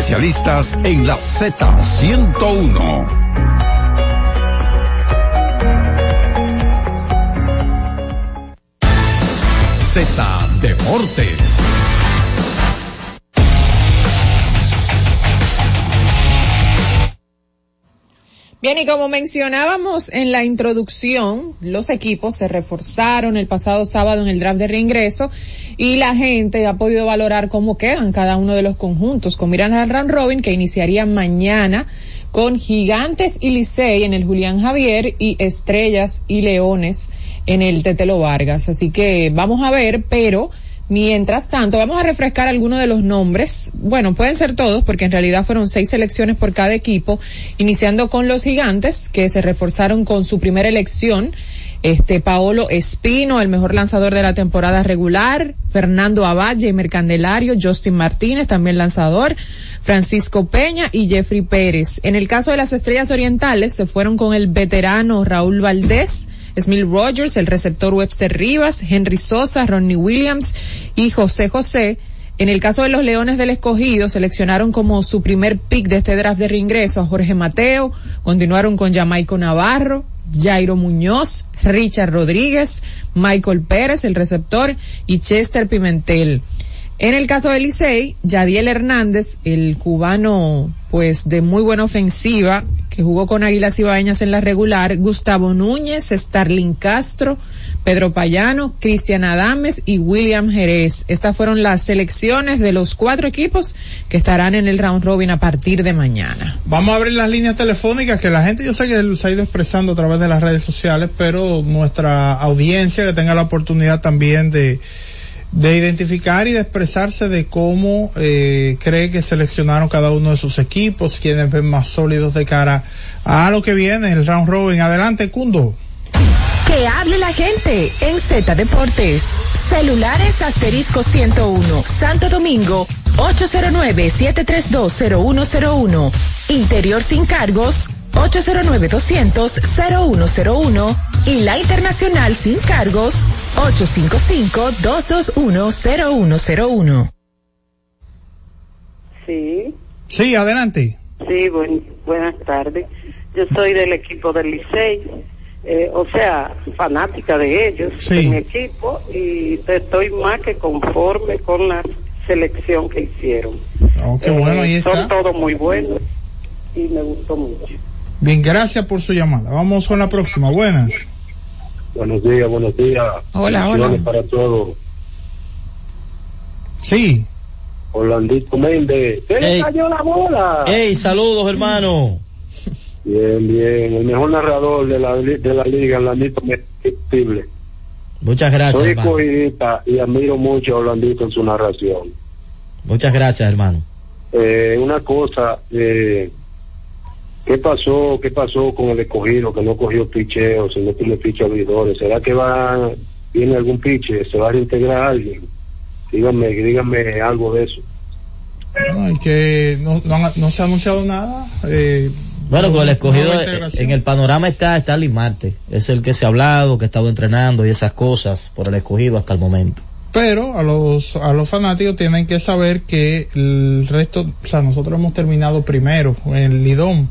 especialistas en la Z101. Z Deportes. Bien, y como mencionábamos en la introducción, los equipos se reforzaron el pasado sábado en el draft de reingreso y la gente ha podido valorar cómo quedan cada uno de los conjuntos, con miran al robin que iniciaría mañana con Gigantes y Licey en el Julián Javier y Estrellas y Leones en el Tetelo Vargas. Así que vamos a ver, pero Mientras tanto, vamos a refrescar algunos de los nombres. Bueno, pueden ser todos porque en realidad fueron seis selecciones por cada equipo, iniciando con los gigantes que se reforzaron con su primera elección. Este Paolo Espino, el mejor lanzador de la temporada regular, Fernando Abad, Jamer Candelario, Justin Martínez, también lanzador, Francisco Peña y Jeffrey Pérez. En el caso de las estrellas orientales, se fueron con el veterano Raúl Valdés, Smil Rogers, el receptor Webster Rivas, Henry Sosa, Ronnie Williams y José José. En el caso de los Leones del Escogido, seleccionaron como su primer pick de este draft de reingreso a Jorge Mateo, continuaron con Jamaico Navarro, Jairo Muñoz, Richard Rodríguez, Michael Pérez, el receptor, y Chester Pimentel. En el caso de Licey, Yadiel Hernández, el cubano, pues de muy buena ofensiva, que jugó con Águilas Ibaeñas en la regular, Gustavo Núñez, Starling Castro, Pedro Payano, Cristian Adames y William Jerez. Estas fueron las selecciones de los cuatro equipos que estarán en el round robin a partir de mañana. Vamos a abrir las líneas telefónicas que la gente yo sé que se ha ido expresando a través de las redes sociales, pero nuestra audiencia que tenga la oportunidad también de de identificar y de expresarse de cómo eh, cree que seleccionaron cada uno de sus equipos, quienes ven más sólidos de cara a lo que viene, el round robin. Adelante, Cundo. Que hable la gente en Z Deportes. Celulares asterisco 101, Santo Domingo, 809-7320101. Interior sin cargos, 809-200-0101 y la internacional sin cargos 855-221-0101. Sí. Sí, adelante. Sí, buenas tardes. Yo soy del equipo del Licey, eh, o sea, fanática de ellos, de mi equipo, y estoy más que conforme con la selección que hicieron. Oh, qué bueno, ahí eh, está. Son todos muy buenos y me gustó mucho. Bien, gracias por su llamada. Vamos con la próxima. Buenas. Buenos días, buenos días. Hola, hola. para todos. Sí. Holandito Méndez. ¡Se le cayó la bola! ¡Ey, saludos, hermano! Bien, bien. El mejor narrador de la, de la liga, Holandito Méndez. Muchas gracias, Soy hermano. y admiro mucho a Holandito en su narración. Muchas gracias, hermano. Eh, una cosa, eh, ¿Qué pasó? ¿Qué pasó con el escogido que no cogió picheo, si no tiene piche abridores? ¿Será que va, tiene algún piche? ¿Se va a reintegrar a alguien? Díganme, díganme algo de eso. No, que no, no, se ha anunciado nada. Eh, bueno, con el escogido en el panorama está Stanley Marte. Es el que se ha hablado, que ha estado entrenando y esas cosas por el escogido hasta el momento. Pero a los, a los fanáticos tienen que saber que el resto, o sea, nosotros hemos terminado primero en el Lidón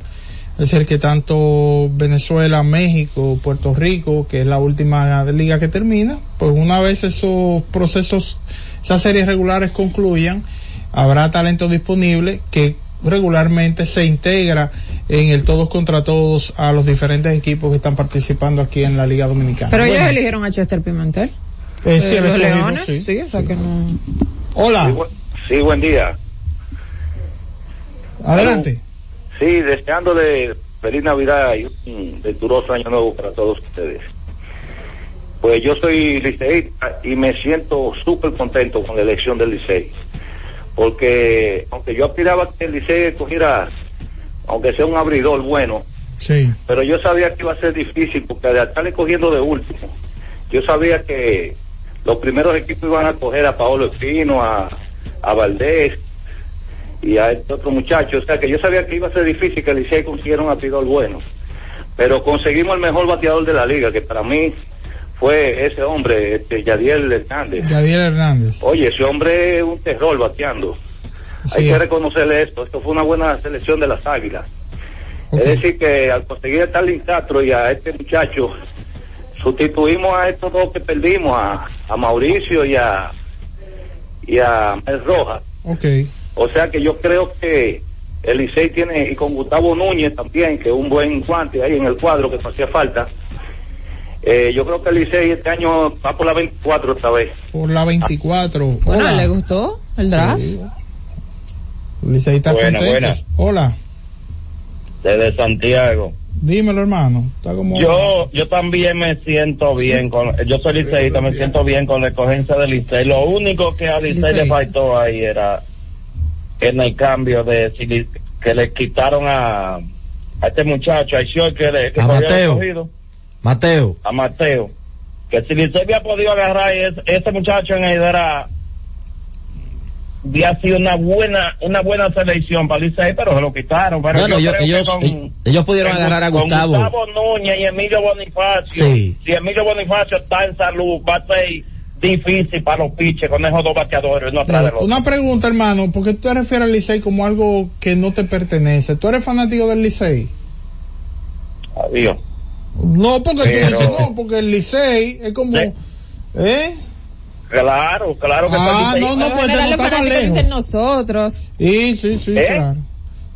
es decir, que tanto Venezuela, México, Puerto Rico, que es la última liga que termina, pues una vez esos procesos, esas series regulares concluyan, habrá talento disponible que regularmente se integra en el todos contra todos a los diferentes equipos que están participando aquí en la Liga Dominicana. Pero ellos eligieron a Chester Pimentel. Eh, sí, los Leones, sí. o sea que no. Hola. Sí, buen día. Adelante. Sí, deseándole feliz Navidad y un venturoso año nuevo para todos ustedes. Pues yo soy Licey y me siento súper contento con la elección del Licey. Porque aunque yo aspiraba que el Licey cogiera, aunque sea un abridor bueno, sí. pero yo sabía que iba a ser difícil porque de estarle cogiendo de último, yo sabía que los primeros equipos iban a coger a Paolo Espino, a, a Valdés, y a este otro muchacho. O sea que yo sabía que iba a ser difícil que el Licey consiguiera un bateador bueno. Pero conseguimos el mejor bateador de la liga, que para mí fue ese hombre, este Yadiel Hernández. Yadiel Hernández. Oye, ese hombre es un terror bateando. Hay que reconocerle esto. Esto fue una buena selección de las Águilas. Es decir, que al conseguir a Stalin Castro y a este muchacho, sustituimos a estos dos que perdimos, a, a Mauricio y a, y a Mel Rojas. Okay. O sea que yo creo que el Licey tiene, y con Gustavo Núñez también, que es un buen guante ahí en el cuadro que hacía falta. Eh, yo creo que el Licey este año va por la 24 esta vez. Por la 24. Bueno, ¿le gustó el draft? Licey está buena, buena. Hola. Desde Santiago. Dímelo, hermano. Está como... Yo, yo también me siento bien con, yo soy liceísta, me siento bien con la escogencia del Licey. Lo único que a Licey le faltó ahí era en el cambio de que le quitaron a, a este muchacho, a que le que a Mateo. Mateo. A Mateo. Que si Licey había podido agarrar ese, ese muchacho en el era había sido una buena una buena selección para Licey, pero se lo quitaron. Pero bueno, ellos, ellos, ellos, pudieron agarrar a Gustavo. Gustavo Núñez y Emilio Bonifacio. Sí. Si Emilio Bonifacio está en salud, va a ser difícil para los piches con esos dos bateadores. No atrás de Una pregunta, hermano, porque tú te refieres al Licey como algo que no te pertenece. ¿Tú eres fanático del Licey? Adiós. No, porque tú dices no, porque el Licey es como... ¿Eh? Claro, claro que Ah, no, no, pues no está más lejos. nosotros. Sí, sí, sí, ¿Eh? claro.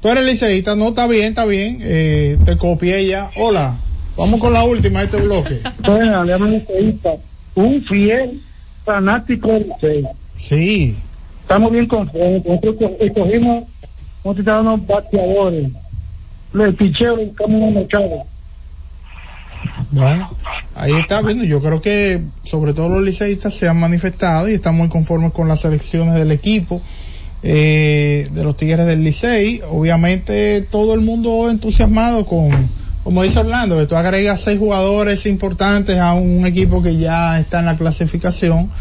Tú eres liceísta, no, está bien, está bien. Eh, te copié ya. Hola, vamos con la última de este bloque. Bueno, le liceísta. Un fiel fanático del Licey. Sí. Estamos bien conformes. Nosotros escogimos, nosotros unos bateadores. El picheo buscamos el mercado. Bueno, ahí está viendo. Yo creo que sobre todo los liceístas se han manifestado y están muy conformes con las selecciones del equipo. Eh, de los Tigres del Licey, obviamente todo el mundo entusiasmado con, como dice Orlando, que tú agregas seis jugadores importantes a un equipo que ya está en la clasificación,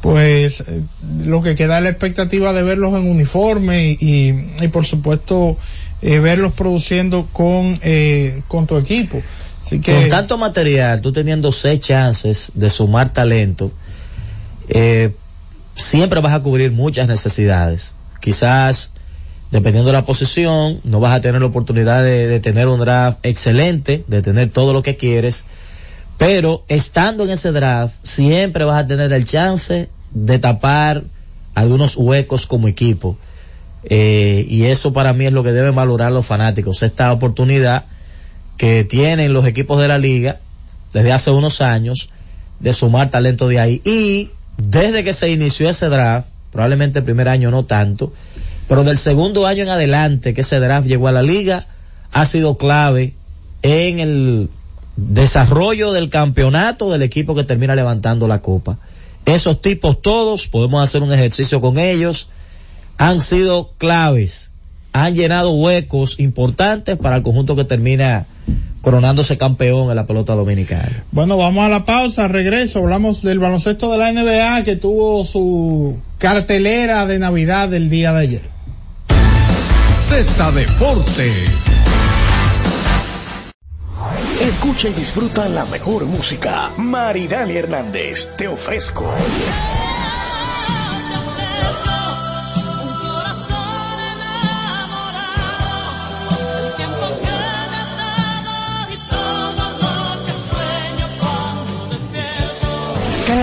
pues eh, lo que queda es la expectativa de verlos en uniforme y, y, por supuesto eh, verlos produciendo con, eh, con tu equipo. Con tanto material, tú teniendo seis chances de sumar talento, eh, siempre vas a cubrir muchas necesidades. Quizás, dependiendo de la posición, no vas a tener la oportunidad de, de tener un draft excelente, de tener todo lo que quieres, pero estando en ese draft, siempre vas a tener el chance de tapar algunos huecos como equipo. Eh, y eso para mí es lo que deben valorar los fanáticos, esta oportunidad que tienen los equipos de la liga desde hace unos años de sumar talento de ahí. Y desde que se inició ese draft, probablemente el primer año no tanto, pero del segundo año en adelante que ese draft llegó a la liga, ha sido clave en el desarrollo del campeonato del equipo que termina levantando la copa. Esos tipos todos, podemos hacer un ejercicio con ellos, han sido claves, han llenado huecos importantes para el conjunto que termina coronándose campeón en la pelota dominicana. Bueno, vamos a la pausa, regreso, hablamos del baloncesto de la NBA que tuvo su cartelera de Navidad el día de ayer. Z Deportes. Escucha y disfruta la mejor música. Maridani Hernández, te ofrezco.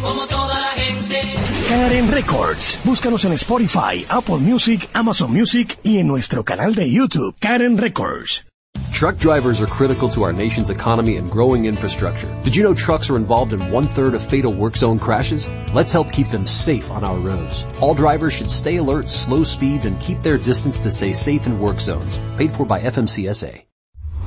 como toda la gente. Karen Records. Búscanos en Spotify, Apple Music, Amazon Music y en nuestro canal de YouTube, Karen Records. Truck drivers are critical to our nation's economy and growing infrastructure. Did you know trucks are involved in one third of fatal work zone crashes? Let's help keep them safe on our roads. All drivers should stay alert, slow speeds, and keep their distance to stay safe in work zones. Paid for by FMCSA.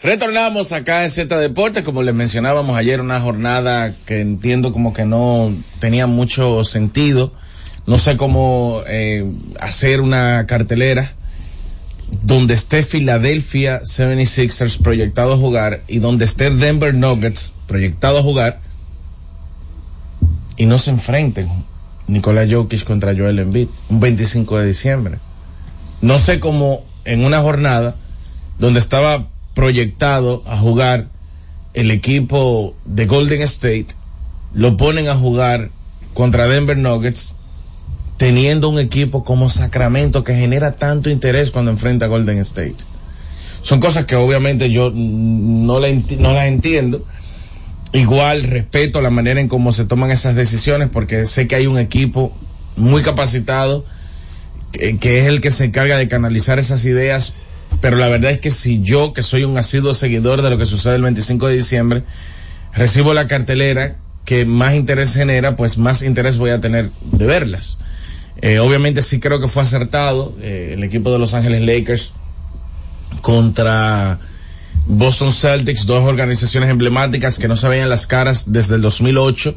Retornamos acá en Z Deportes, como les mencionábamos ayer, una jornada que entiendo como que no tenía mucho sentido. No sé cómo eh, hacer una cartelera donde esté Philadelphia 76ers proyectado a jugar y donde esté Denver Nuggets proyectado a jugar y no se enfrenten Nikola Jokic contra Joel Embiid un 25 de diciembre. No sé cómo en una jornada donde estaba proyectado a jugar el equipo de Golden State, lo ponen a jugar contra Denver Nuggets, teniendo un equipo como Sacramento que genera tanto interés cuando enfrenta a Golden State. Son cosas que obviamente yo no, la las entiendo. Igual respeto la manera en cómo se toman esas decisiones porque sé que hay un equipo muy capacitado que es el que se encarga de canalizar esas ideas pero la verdad es que si yo, que soy un asiduo seguidor de lo que sucede el 25 de diciembre, recibo la cartelera que más interés genera, pues más interés voy a tener de verlas. Eh, obviamente sí creo que fue acertado eh, el equipo de Los Ángeles Lakers contra Boston Celtics, dos organizaciones emblemáticas que no se veían las caras desde el 2008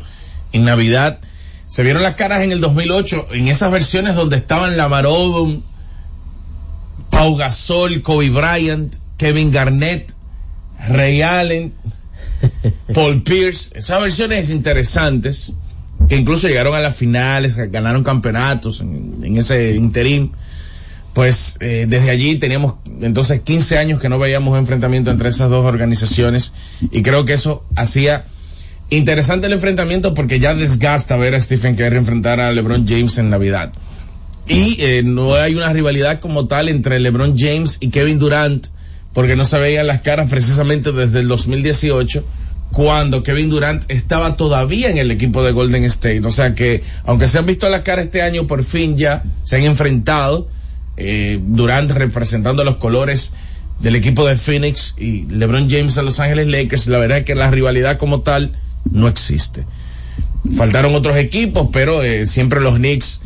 en Navidad. Se vieron las caras en el 2008 en esas versiones donde estaban Lamar Odom, Pau Gasol, Kobe Bryant, Kevin Garnett, Ray Allen, Paul Pierce, esas versiones interesantes que incluso llegaron a las finales, ganaron campeonatos en, en ese interim. Pues eh, desde allí teníamos entonces 15 años que no veíamos enfrentamiento entre esas dos organizaciones y creo que eso hacía interesante el enfrentamiento porque ya desgasta ver a Stephen Curry enfrentar a LeBron James en Navidad. Y eh, no hay una rivalidad como tal entre LeBron James y Kevin Durant, porque no se veían las caras precisamente desde el 2018, cuando Kevin Durant estaba todavía en el equipo de Golden State. O sea que, aunque se han visto las caras este año, por fin ya se han enfrentado. Eh, Durant representando los colores del equipo de Phoenix y LeBron James a Los Ángeles Lakers. La verdad es que la rivalidad como tal no existe. Faltaron otros equipos, pero eh, siempre los Knicks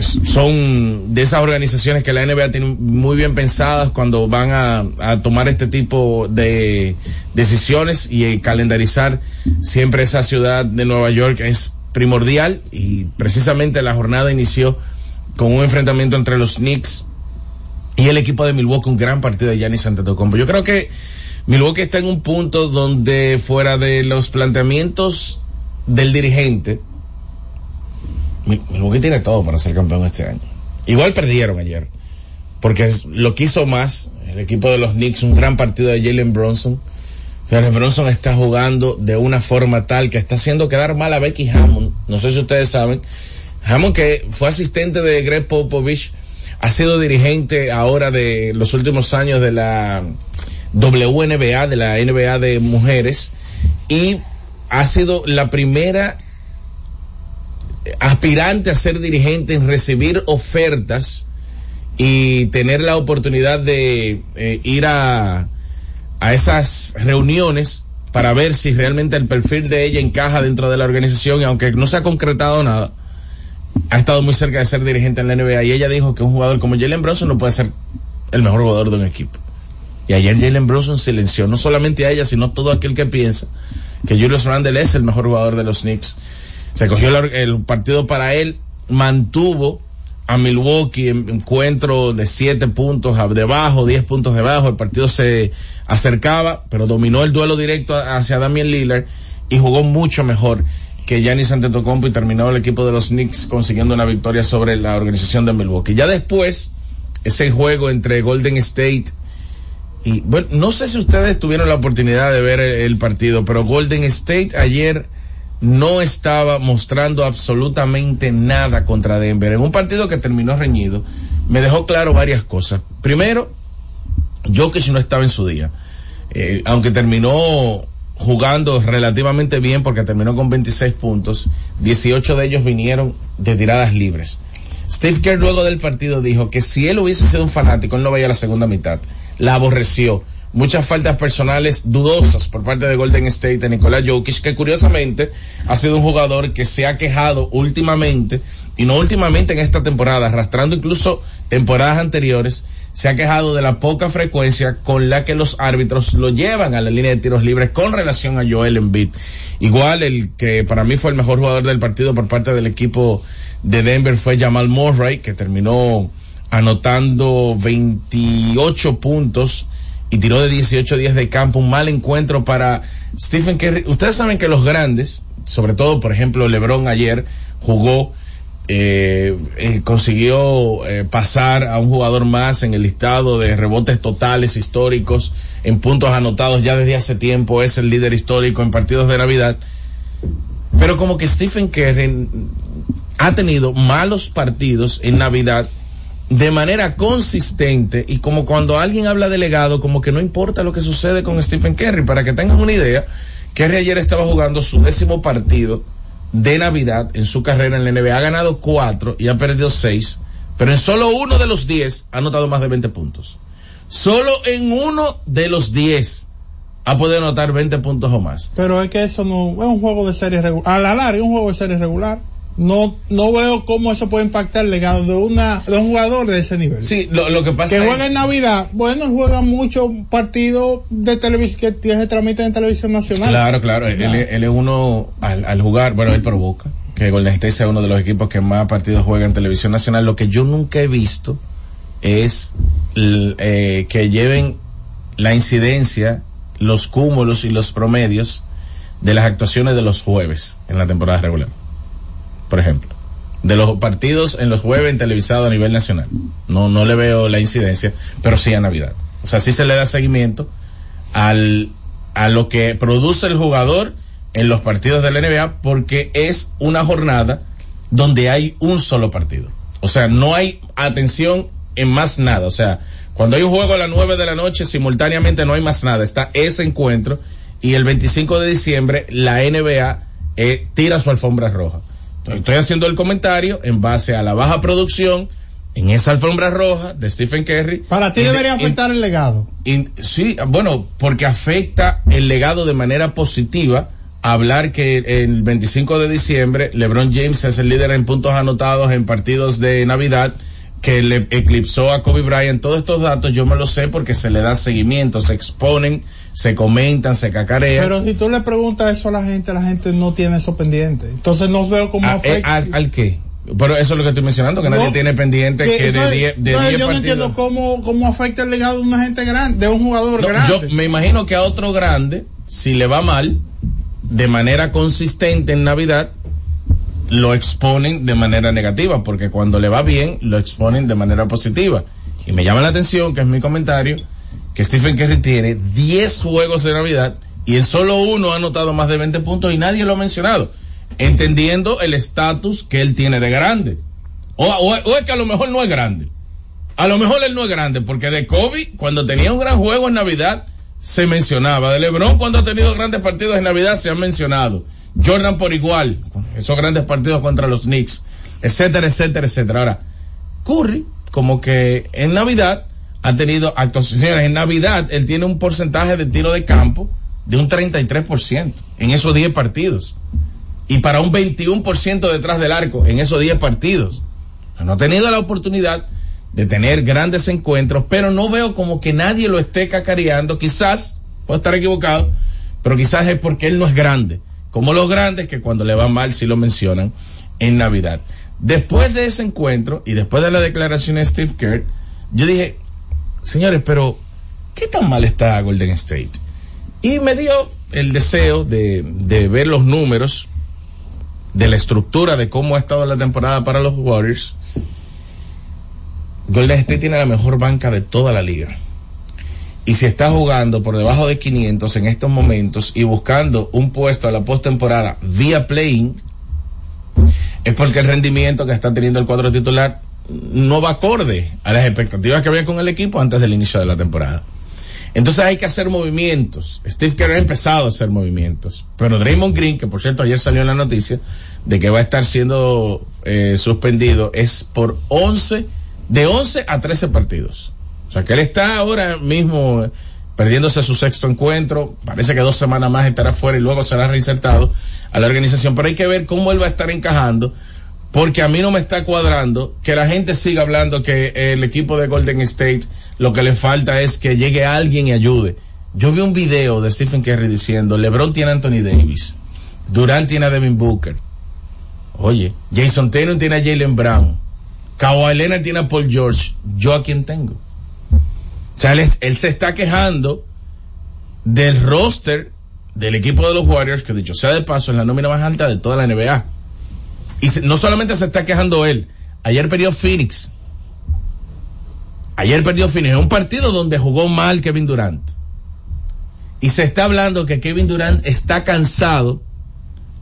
son de esas organizaciones que la NBA tiene muy bien pensadas cuando van a, tomar este tipo de decisiones y eh, calendarizar siempre esa ciudad de Nueva York es primordial y precisamente la jornada inició con un enfrentamiento entre los Knicks y el equipo de Milwaukee, un gran partido de Giannis Antetokounmpo. Yo creo que Milwaukee está en un punto donde fuera de los planteamientos del dirigente, Milwaukee tiene todo para ser campeón este año. Igual perdieron ayer, porque lo quiso más el equipo de los Knicks, un gran partido de Jalen Bronson. Jalen Bronson está jugando de una forma tal que está haciendo quedar mal a Becky Hammond. No sé si ustedes saben, Hammond que fue asistente de Greg Popovich, ha sido dirigente ahora de los últimos años de la WNBA, de la NBA de mujeres, y ha sido la primera aspirante a ser dirigente en recibir ofertas y tener la oportunidad de eh, ir a, a esas reuniones para ver si realmente el perfil de ella encaja dentro de la organización y aunque no se ha concretado nada, ha estado muy cerca de ser dirigente en la NBA y ella dijo que un jugador como Jalen Bronson no puede ser el mejor jugador de un equipo. Y ayer Jalen Bronson silenció no solamente a ella, sino a todo aquel que piensa que Julius Randle es el mejor jugador de los Knicks. Se cogió el, partido para él, mantuvo a Milwaukee en encuentro de siete puntos debajo, diez puntos debajo, el partido se acercaba, pero dominó el duelo directo hacia Damian Lillard y jugó mucho mejor que Giannis Antetokounmpo y terminó el equipo de los Knicks consiguiendo una victoria sobre la organización de Milwaukee. Ya después, ese juego entre Golden State y, bueno, no sé si ustedes tuvieron la oportunidad de ver el partido, pero Golden State ayer no estaba mostrando absolutamente nada contra Denver. En un partido que terminó reñido, me dejó claro varias cosas. Primero, Jokic no estaba en su día. Eh, aunque terminó jugando relativamente bien porque terminó con 26 puntos, 18 de ellos vinieron de tiradas libres. Steve Kerr luego del partido dijo que si él hubiese sido un fanático, él no veía la segunda mitad. La aborreció muchas faltas personales dudosas por parte de Golden State de Nicolás Jokic, que curiosamente ha sido un jugador que se ha quejado últimamente, y no últimamente en esta temporada, arrastrando incluso temporadas anteriores, se ha quejado de la poca frecuencia con la que los árbitros lo llevan a la línea de tiros libres con relación a Joel Embiid. Igual el que para mí fue el mejor jugador del partido por parte del equipo de Denver fue Jamal Murray, que terminó anotando 28 puntos y tiró de 18 días de campo, un mal encuentro para Stephen Curry. Ustedes saben que los grandes, sobre todo por ejemplo LeBron ayer jugó, eh, eh, consiguió eh, pasar a un jugador más en el listado de rebotes totales históricos, en puntos anotados ya desde hace tiempo, es el líder histórico en partidos de Navidad. Pero como que Stephen Curry ha tenido malos partidos en Navidad de manera consistente y como cuando alguien habla de legado, como que no importa lo que sucede con Stephen Curry. Para que tengan una idea, Curry ayer estaba jugando su décimo partido de Navidad en su carrera en la NBA. Ha ganado cuatro y ha perdido seis, pero en solo uno de los diez ha anotado más de 20 puntos. Solo en uno de los diez ha podido anotar 20 puntos o más. Pero es que eso no es un juego de serie regular. A la es un juego de serie regular no no veo cómo eso puede impactar el legado de una de un jugador de ese nivel. Sí, lo, lo que pasa que juega en Navidad, bueno, juega muchos partidos de televisión que se transmiten en televisión nacional. Claro, claro, él, él, es uno al, al, jugar, bueno, él provoca que Golden State sea uno de los equipos que más partidos juega en televisión nacional. Lo que yo nunca he visto es eh, que lleven la incidencia, los cúmulos y los promedios de las actuaciones de los jueves en la temporada regular por ejemplo, de los partidos en los jueves en televisado a nivel nacional. No, no le veo la incidencia, pero sí a Navidad. O sea, sí se le da seguimiento al, a lo que produce el jugador en los partidos de la NBA porque es una jornada donde hay un solo partido. O sea, no hay atención en más nada. O sea, cuando hay un juego a las 9 de la noche, simultáneamente no hay más nada. Está ese encuentro y el 25 de diciembre la NBA eh, tira su alfombra roja. Estoy haciendo el comentario en base a la baja producción en esa alfombra roja de Stephen Curry. Para ti debería afectar el legado. sí, bueno, porque afecta el legado de manera positiva. Hablar que el 25 de diciembre LeBron James es el líder en puntos anotados en partidos de Navidad que le eclipsó a Kobe Bryant. Todos estos datos yo me los sé porque se le da seguimiento, se exponen, se comentan, se cacarean. Pero si tú le preguntas eso a la gente, la gente no tiene eso pendiente. Entonces no veo cómo ah, eh, afecta. ¿Al, al qué? Pero eso es lo que estoy mencionando, que no, nadie tiene pendiente que, que de 10 de no, Yo no entiendo cómo, cómo afecta el legado de una gente grande, de un jugador no, grande. Yo me imagino que a otro grande, si le va mal, de manera consistente en Navidad, lo exponen de manera negativa, porque cuando le va bien, lo exponen de manera positiva. Y me llama la atención, que es mi comentario, que Stephen Curry tiene 10 juegos de Navidad y en solo uno ha anotado más de 20 puntos y nadie lo ha mencionado. entendiendo el estatus que él tiene de grande. O, o- o es que a lo mejor no es grande. A lo mejor él no es grande, porque de Kobe, cuando tenía un gran juego en Navidad, se mencionaba. De LeBron, cuando ha tenido grandes partidos en Navidad, se han mencionado. Jordan por igual, esos grandes partidos contra los Knicks, etcétera, etcétera, etcétera. Ahora, Curry, como que en Navidad ha tenido actuaciones. En Navidad él tiene un porcentaje de tiro de campo de un 33% en esos 10 partidos. Y para un 21% detrás del arco en esos 10 partidos. No ha tenido la oportunidad de tener grandes encuentros, pero no veo como que nadie lo esté cacareando. Quizás, puedo estar equivocado, pero quizás es porque él no es grande. Como los grandes que cuando le va mal sí lo mencionan en Navidad. Después de ese encuentro y después de la declaración de Steve Kerr, yo dije, señores, pero ¿qué tan mal está Golden State? Y me dio el deseo de, de ver los números de la estructura de cómo ha estado la temporada para los Warriors. Golden State tiene la mejor banca de toda la liga. Y si está jugando por debajo de 500 en estos momentos y buscando un puesto a la postemporada vía playing, es porque el rendimiento que está teniendo el cuadro titular no va acorde a las expectativas que había con el equipo antes del inicio de la temporada. Entonces hay que hacer movimientos. Steve Kerr ha empezado a hacer movimientos. Pero Draymond Green, que por cierto ayer salió en la noticia de que va a estar siendo eh, suspendido, es por 11, de 11 a 13 partidos. O sea que él está ahora mismo eh, perdiéndose su sexto encuentro. Parece que dos semanas más estará fuera y luego será reinsertado a la organización. Pero hay que ver cómo él va a estar encajando. Porque a mí no me está cuadrando que la gente siga hablando que el equipo de Golden State lo que le falta es que llegue alguien y ayude. Yo vi un video de Stephen Curry diciendo, LeBron tiene a Anthony Davis, Durant tiene a Devin Booker, oye, Jason Taylor tiene a Jalen Brown, Kawhi Leonard tiene a Paul George, yo a quién tengo. O sea, él, se está quejando del roster del equipo de los Warriors, que dicho sea de paso es la nómina más alta de toda la NBA. Y no solamente se está quejando él, ayer perdió Phoenix. Ayer perdió Phoenix en un partido donde jugó mal Kevin Durant. Y se está hablando que Kevin Durant está cansado,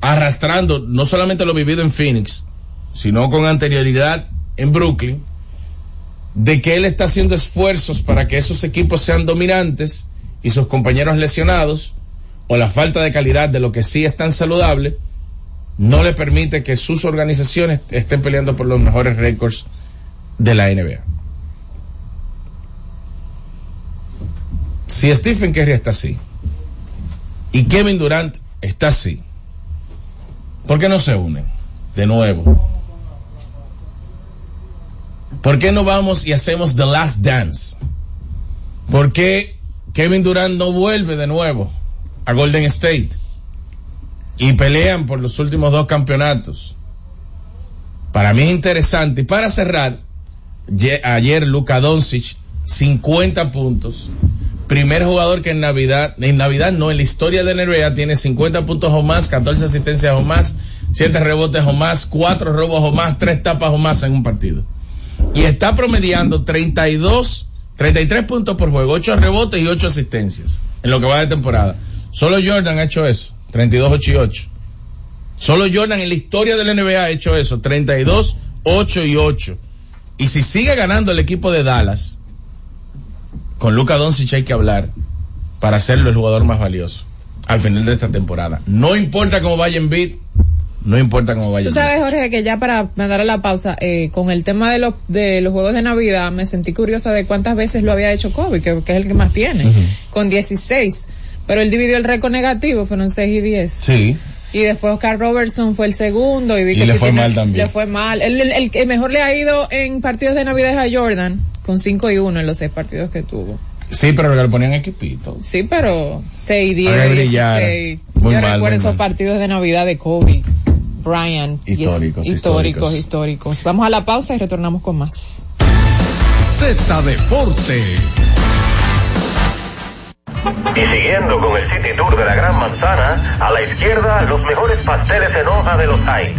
arrastrando no solamente lo vivido en Phoenix, sino con anterioridad en Brooklyn, de que él está haciendo esfuerzos para que esos equipos sean dominantes y sus compañeros lesionados, o la falta de calidad de lo que sí es tan saludable, no le permite que sus organizaciones estén peleando por los mejores récords de la NBA. Si Stephen Curry está así y Kevin Durant está así, ¿por qué no se unen de nuevo? ¿Por qué no vamos y hacemos The Last Dance? ¿Por qué Kevin Durant no vuelve de nuevo a Golden State? y pelean por los últimos dos campeonatos. Para mí es interesante. Y para cerrar, ye- ayer Luka Doncic, 50 puntos. Primer jugador que en Navidad, en Navidad no, en la historia de NBA tiene 50 puntos o más, 14 asistencias o más, 7 rebotes o más, 4 robos o más, 3 tapas o más en un partido. Y está promediando 32, 33 puntos por juego, 8 rebotes y 8 asistencias en lo que va de temporada. Solo Jordan ha hecho eso, 32, 8 y 8. Solo Jordan en la historia de la NBA ha hecho eso, 32, 8 y 8. Y si sigue ganando el equipo de Dallas, con Luka Doncic hay que hablar para hacerlo el jugador más valioso al final de esta temporada. No importa cómo vaya en beat, no importa cómo vaya Tú sabes, Jorge, que ya para mandar a la pausa, eh, con el tema de los, de los juegos de Navidad, me sentí curiosa de cuántas veces lo había hecho Kobe, que, que es el que más tiene, con 16. Pero él dividió el récord negativo, fueron 6 y 10. Sí. Y después Oscar Robertson fue el segundo y vi Y que le sí fue tiene- mal también. Le fue mal. El, el- el que mejor le ha ido en partidos de Navidad es a Jordan, con 5 y 1 en los 6 partidos que tuvo. Sí, pero le ponían equipito. Sí, pero 6 y 10, Para que brillara. 16. Muy Yo mal, recuerdo esos mal. partidos de Navidad de Kobe, Bryant. y es- Históricos, históricos, históricos. históricos. Vamos a la pausa y retornamos con más. Z Deportes. Y siguiendo con el City Tour de la Gran Manzana, a la izquierda los mejores pasteles en hoja de los Heights.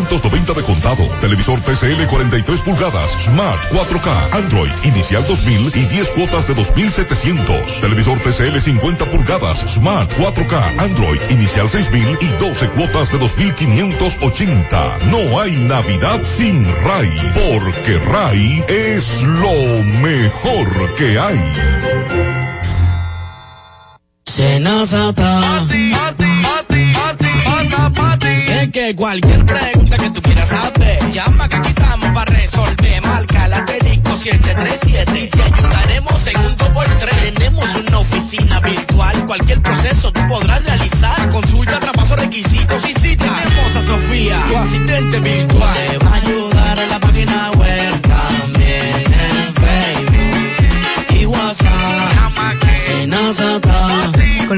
10.790 de contado. Televisor TCL 43 pulgadas Smart 4K Android inicial 2000 y 10 cuotas de 2700. Televisor TCL 50 pulgadas Smart 4K Android inicial 6000 y 12 cuotas de 2580. No hay Navidad sin RAI, porque RAI es lo mejor que hay. Senazata. Que cualquier pregunta que tú quieras saber, llama que aquí estamos para resolver. Marca la asterisco 737 y te ayudaremos en un 2x3. Tenemos una oficina virtual, cualquier proceso tú podrás realizar. Consulta, traspaso, requisitos y si tenemos a Sofía, tu asistente virtual. Te va a ayudar en la página web también en Facebook y WhatsApp. Llama que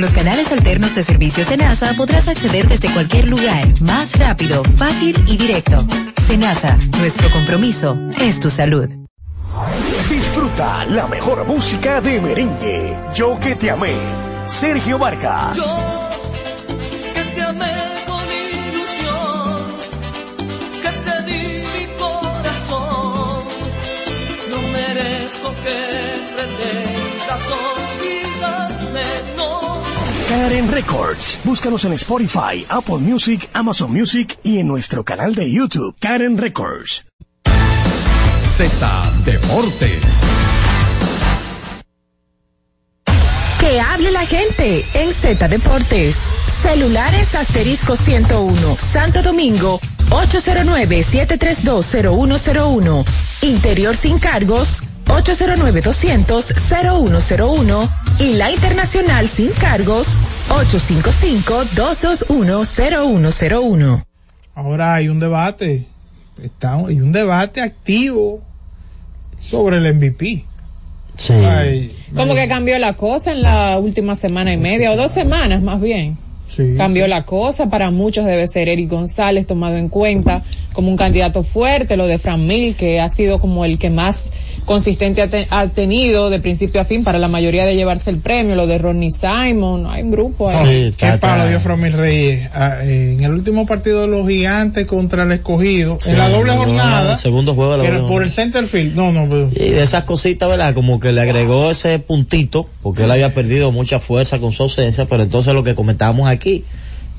los canales alternos de servicios Senasa podrás acceder desde cualquier lugar, más rápido, fácil y directo. Senasa, nuestro compromiso es tu salud. Disfruta la mejor música de merengue. Yo que te amé. Sergio Vargas. Karen Records. Búscanos en Spotify, Apple Music, Amazon Music y en nuestro canal de YouTube, Karen Records. Z Deportes. Que hable la gente en Z Deportes. Celulares asterisco 101, Santo Domingo, 809-7320101. Interior sin cargos, 809-200-0101. Y la internacional sin cargos, 855-221-0101. Ahora hay un debate, está, hay un debate activo sobre el MVP. Sí. Ay, Como que cambió la cosa en la última semana y media, o dos semanas más bien. sí, Cambió la cosa, para muchos debe ser Eric González tomado en cuenta como un candidato fuerte, lo de Fran Mil, que ha sido como el que más consistente ha, te- ha tenido de principio a fin para la mayoría de llevarse el premio, lo de Ronnie Simon, hay un grupo ahí. Qué palo dio Fromil Reyes Ah, eh, en el último partido de los gigantes contra el escogido, en la doble jornada, El segundo juego de la doble por el center field, no, no, pero- Y de esas cositas, ¿verdad? Como que le agregó ese puntito, porque él había perdido mucha fuerza con su ausencia, pero entonces lo que comentábamos aquí,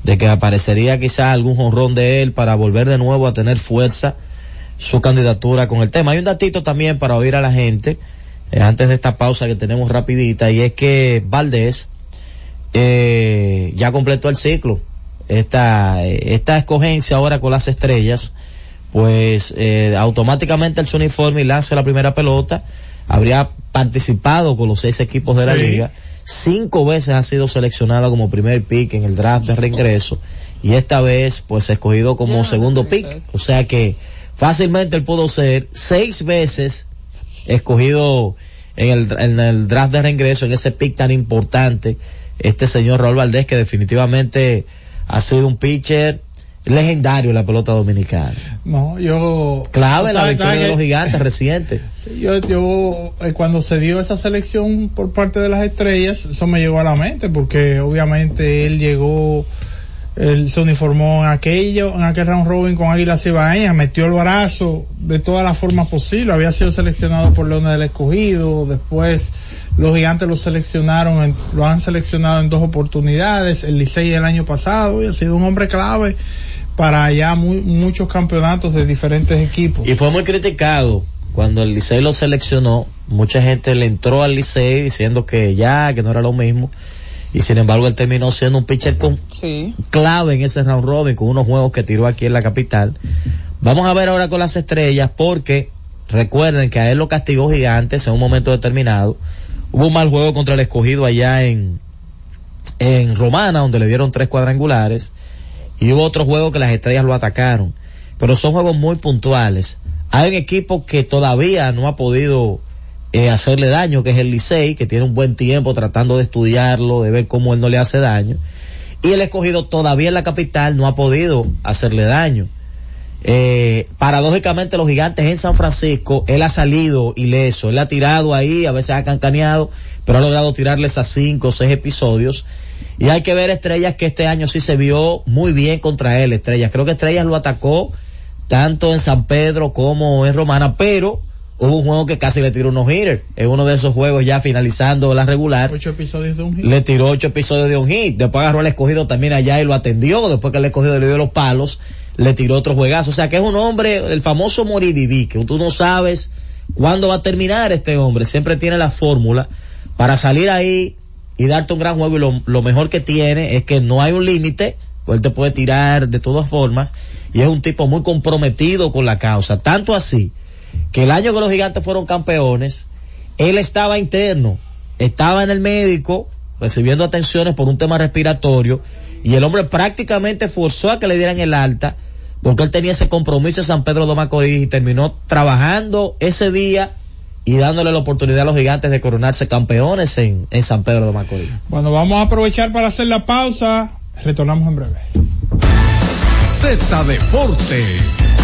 de que aparecería quizás algún jonrón de él para volver de nuevo a tener fuerza su candidatura con el tema. Hay un datito también para oír a la gente, eh, antes de esta pausa que tenemos rapidita, y es que Valdés eh, ya completó el ciclo. Esta, eh, esta escogencia ahora con las estrellas, pues eh, automáticamente el su uniforme y lanza la primera pelota, habría participado con los seis equipos de la Sí. liga, cinco veces ha sido seleccionado como primer pick en el draft de reingreso y esta vez pues escogido como segundo pick, o sea que fácilmente él pudo ser seis veces escogido en el, en el draft de reingreso, en ese pick tan importante, este señor Raúl Valdés que definitivamente ha sido un pitcher legendario en la pelota dominicana. no, yo... Clave en la ¿sabes- victoria de los gigantes reciente. Yo, yo eh, cuando se dio esa selección por parte de las estrellas, eso me llegó a la mente porque obviamente él llegó, él se uniformó en aquello, en aquel round robin con Águila Cibaeña, metió el brazo de todas las formas posibles, había sido seleccionado por Leones del Escogido, después los gigantes lo seleccionaron, lo han seleccionado en dos oportunidades, el Licey el año pasado y ha sido un hombre clave para mu- muchos campeonatos de diferentes equipos. Y fue muy criticado cuando el Licey lo seleccionó, mucha gente le entró al Licey diciendo que ya, que no era lo mismo. Y sin embargo, él terminó siendo un pitcher con clave en ese round robin con unos juegos que tiró aquí en la capital. Vamos a ver ahora con las estrellas porque recuerden que a él lo castigó Gigantes en un momento determinado. Hubo un mal juego contra el escogido allá en, en Romana, donde le dieron tres cuadrangulares. Y hubo otro juego que las estrellas lo atacaron. Pero son juegos muy puntuales. Hay un equipo que todavía no ha podido eh, hacerle daño, que es el Licey, que tiene un buen tiempo tratando de estudiarlo, de ver cómo él no le hace daño. Y el escogido todavía en la capital no ha podido hacerle daño. Eh, paradójicamente los gigantes en San Francisco, él ha salido ileso, él ha tirado ahí, a veces ha cancaneado, pero ha logrado tirarles a cinco o seis episodios. Y hay que ver Estrellas que este año sí se vio muy bien contra él, Estrellas. Creo que Estrellas lo atacó tanto en San Pedro como en Romana, pero hubo un juego que casi le tiró unos hitters. En uno de esos juegos ya finalizando la regular. Ocho episodios de un hit. Le tiró ocho episodios de un hit. Después agarró al escogido también allá y lo atendió. Después que el escogido le dio los palos, le tiró otro juegazo. O sea que es un hombre, el famoso Moribibi, que tú no sabes cuándo va a terminar este hombre. Siempre tiene la fórmula para salir ahí y darte un gran juego. Y lo, lo mejor que tiene es que no hay un límite. Pues él te puede tirar de todas formas y es un tipo muy comprometido con la causa. Tanto así que el año que los gigantes fueron campeones, él estaba interno, estaba en el médico recibiendo atenciones por un tema respiratorio y el hombre prácticamente forzó a que le dieran el alta porque él tenía ese compromiso en San Pedro de Macorís y terminó trabajando ese día y dándole la oportunidad a los gigantes de coronarse campeones en, en San Pedro de Macorís. Bueno, vamos a aprovechar para hacer la pausa. Retornamos en breve. Z Deportes.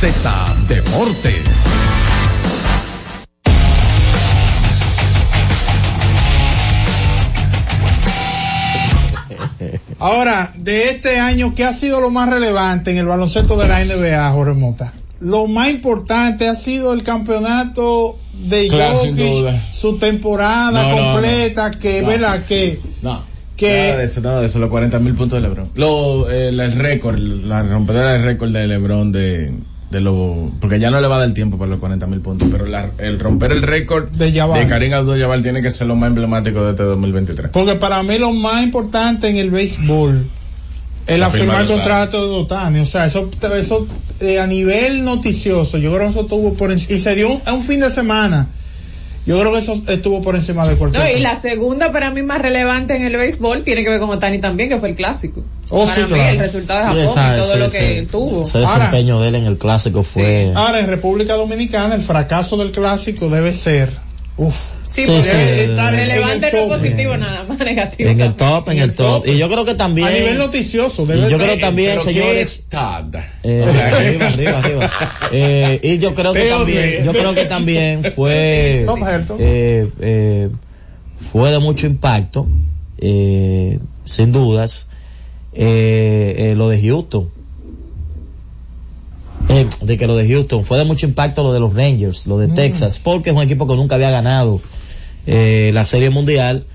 Z Deportes. Ahora, de este año, ¿qué ha sido lo más relevante en el baloncesto de la NBA, Jorge Mota? Lo más importante ha sido el campeonato de Claro, sin Jokic, duda. su temporada No, no, completa, que, No. ¿verdad? Que, No. que Nada de eso, nada de eso, los 40 mil puntos de LeBron. Lo, el, el récord, la rompedora del récord de LeBron de, de lo, porque ya no le va a dar tiempo para los 40 mil puntos, pero la- el romper el récord De Jabbar. Karim Abdul-Jabbar tiene que ser lo más emblemático de este 2023. Porque para mí lo más importante en el béisbol es la firma el de contrato de Otani. O sea, eso, eso eh, a nivel noticioso, yo creo que eso estuvo por encima. Y se dio un, un fin de semana. Yo creo que eso estuvo por encima de cualquier No, y la segunda para mí más relevante en el béisbol tiene que ver con Otani también, que fue el clásico. Oh, para sí, mí claro. el resultado de Japón Esa- y todo ese- lo que ese- tuvo. Ese desempeño de él en el clásico fue. Ahora, en República Dominicana, el fracaso del clásico debe ser. Uf. Sí, Sí, porque sí, estar relevante En el no positivo nada más negativo. En el top, en el top. Y yo creo que también. A nivel noticioso, y debe yo ser. creo también, Pero ¿qué señores. es TAD? Eh, O sea, arriba, arriba, arriba. Eh, y yo creo que también, yo creo que también fue, eh, eh, fue de mucho impacto, eh, sin dudas, eh, eh, lo de Houston. Eh, de que lo de Houston fue de mucho impacto lo de los Rangers, lo de Mm. Texas, porque es un equipo que nunca había ganado eh, la Serie Mundial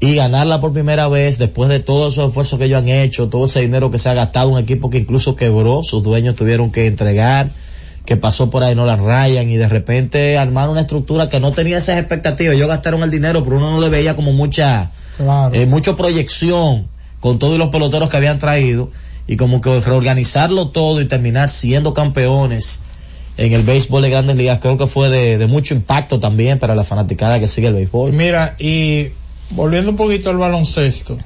y ganarla por primera vez después de todos esos esfuerzos que ellos han hecho, todo ese dinero que se ha gastado, un equipo que incluso quebró, sus dueños tuvieron que entregar, que pasó por ahí no la rayan y de repente armaron una estructura que no tenía esas expectativas. Ellos gastaron el dinero, pero uno no le veía como mucha, Claro. eh, mucha proyección con todos los peloteros que habían traído y como que reorganizarlo todo y terminar siendo campeones en el béisbol de grandes ligas creo que fue de, mucho impacto también para la fanaticada que sigue el béisbol. Mira, y volviendo un poquito al baloncesto,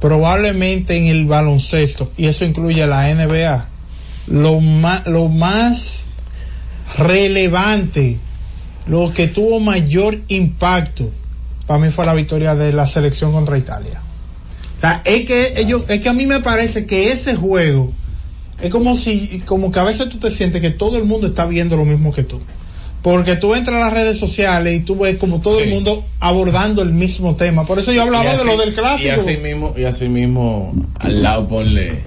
probablemente en el baloncesto, y eso incluye la NBA, lo más, lo más relevante, lo que tuvo mayor impacto, para mí fue la victoria de la selección contra Italia. O sea, es que ellos, es que a mí me parece que ese juego es como si, como que a veces tú te sientes que todo el mundo está viendo lo mismo que tú. Porque tú entras a las redes sociales y tú ves como todo el mundo abordando el mismo tema. Por eso yo hablaba de lo del clásico. Y así mismo, y así mismo, al lado ponle,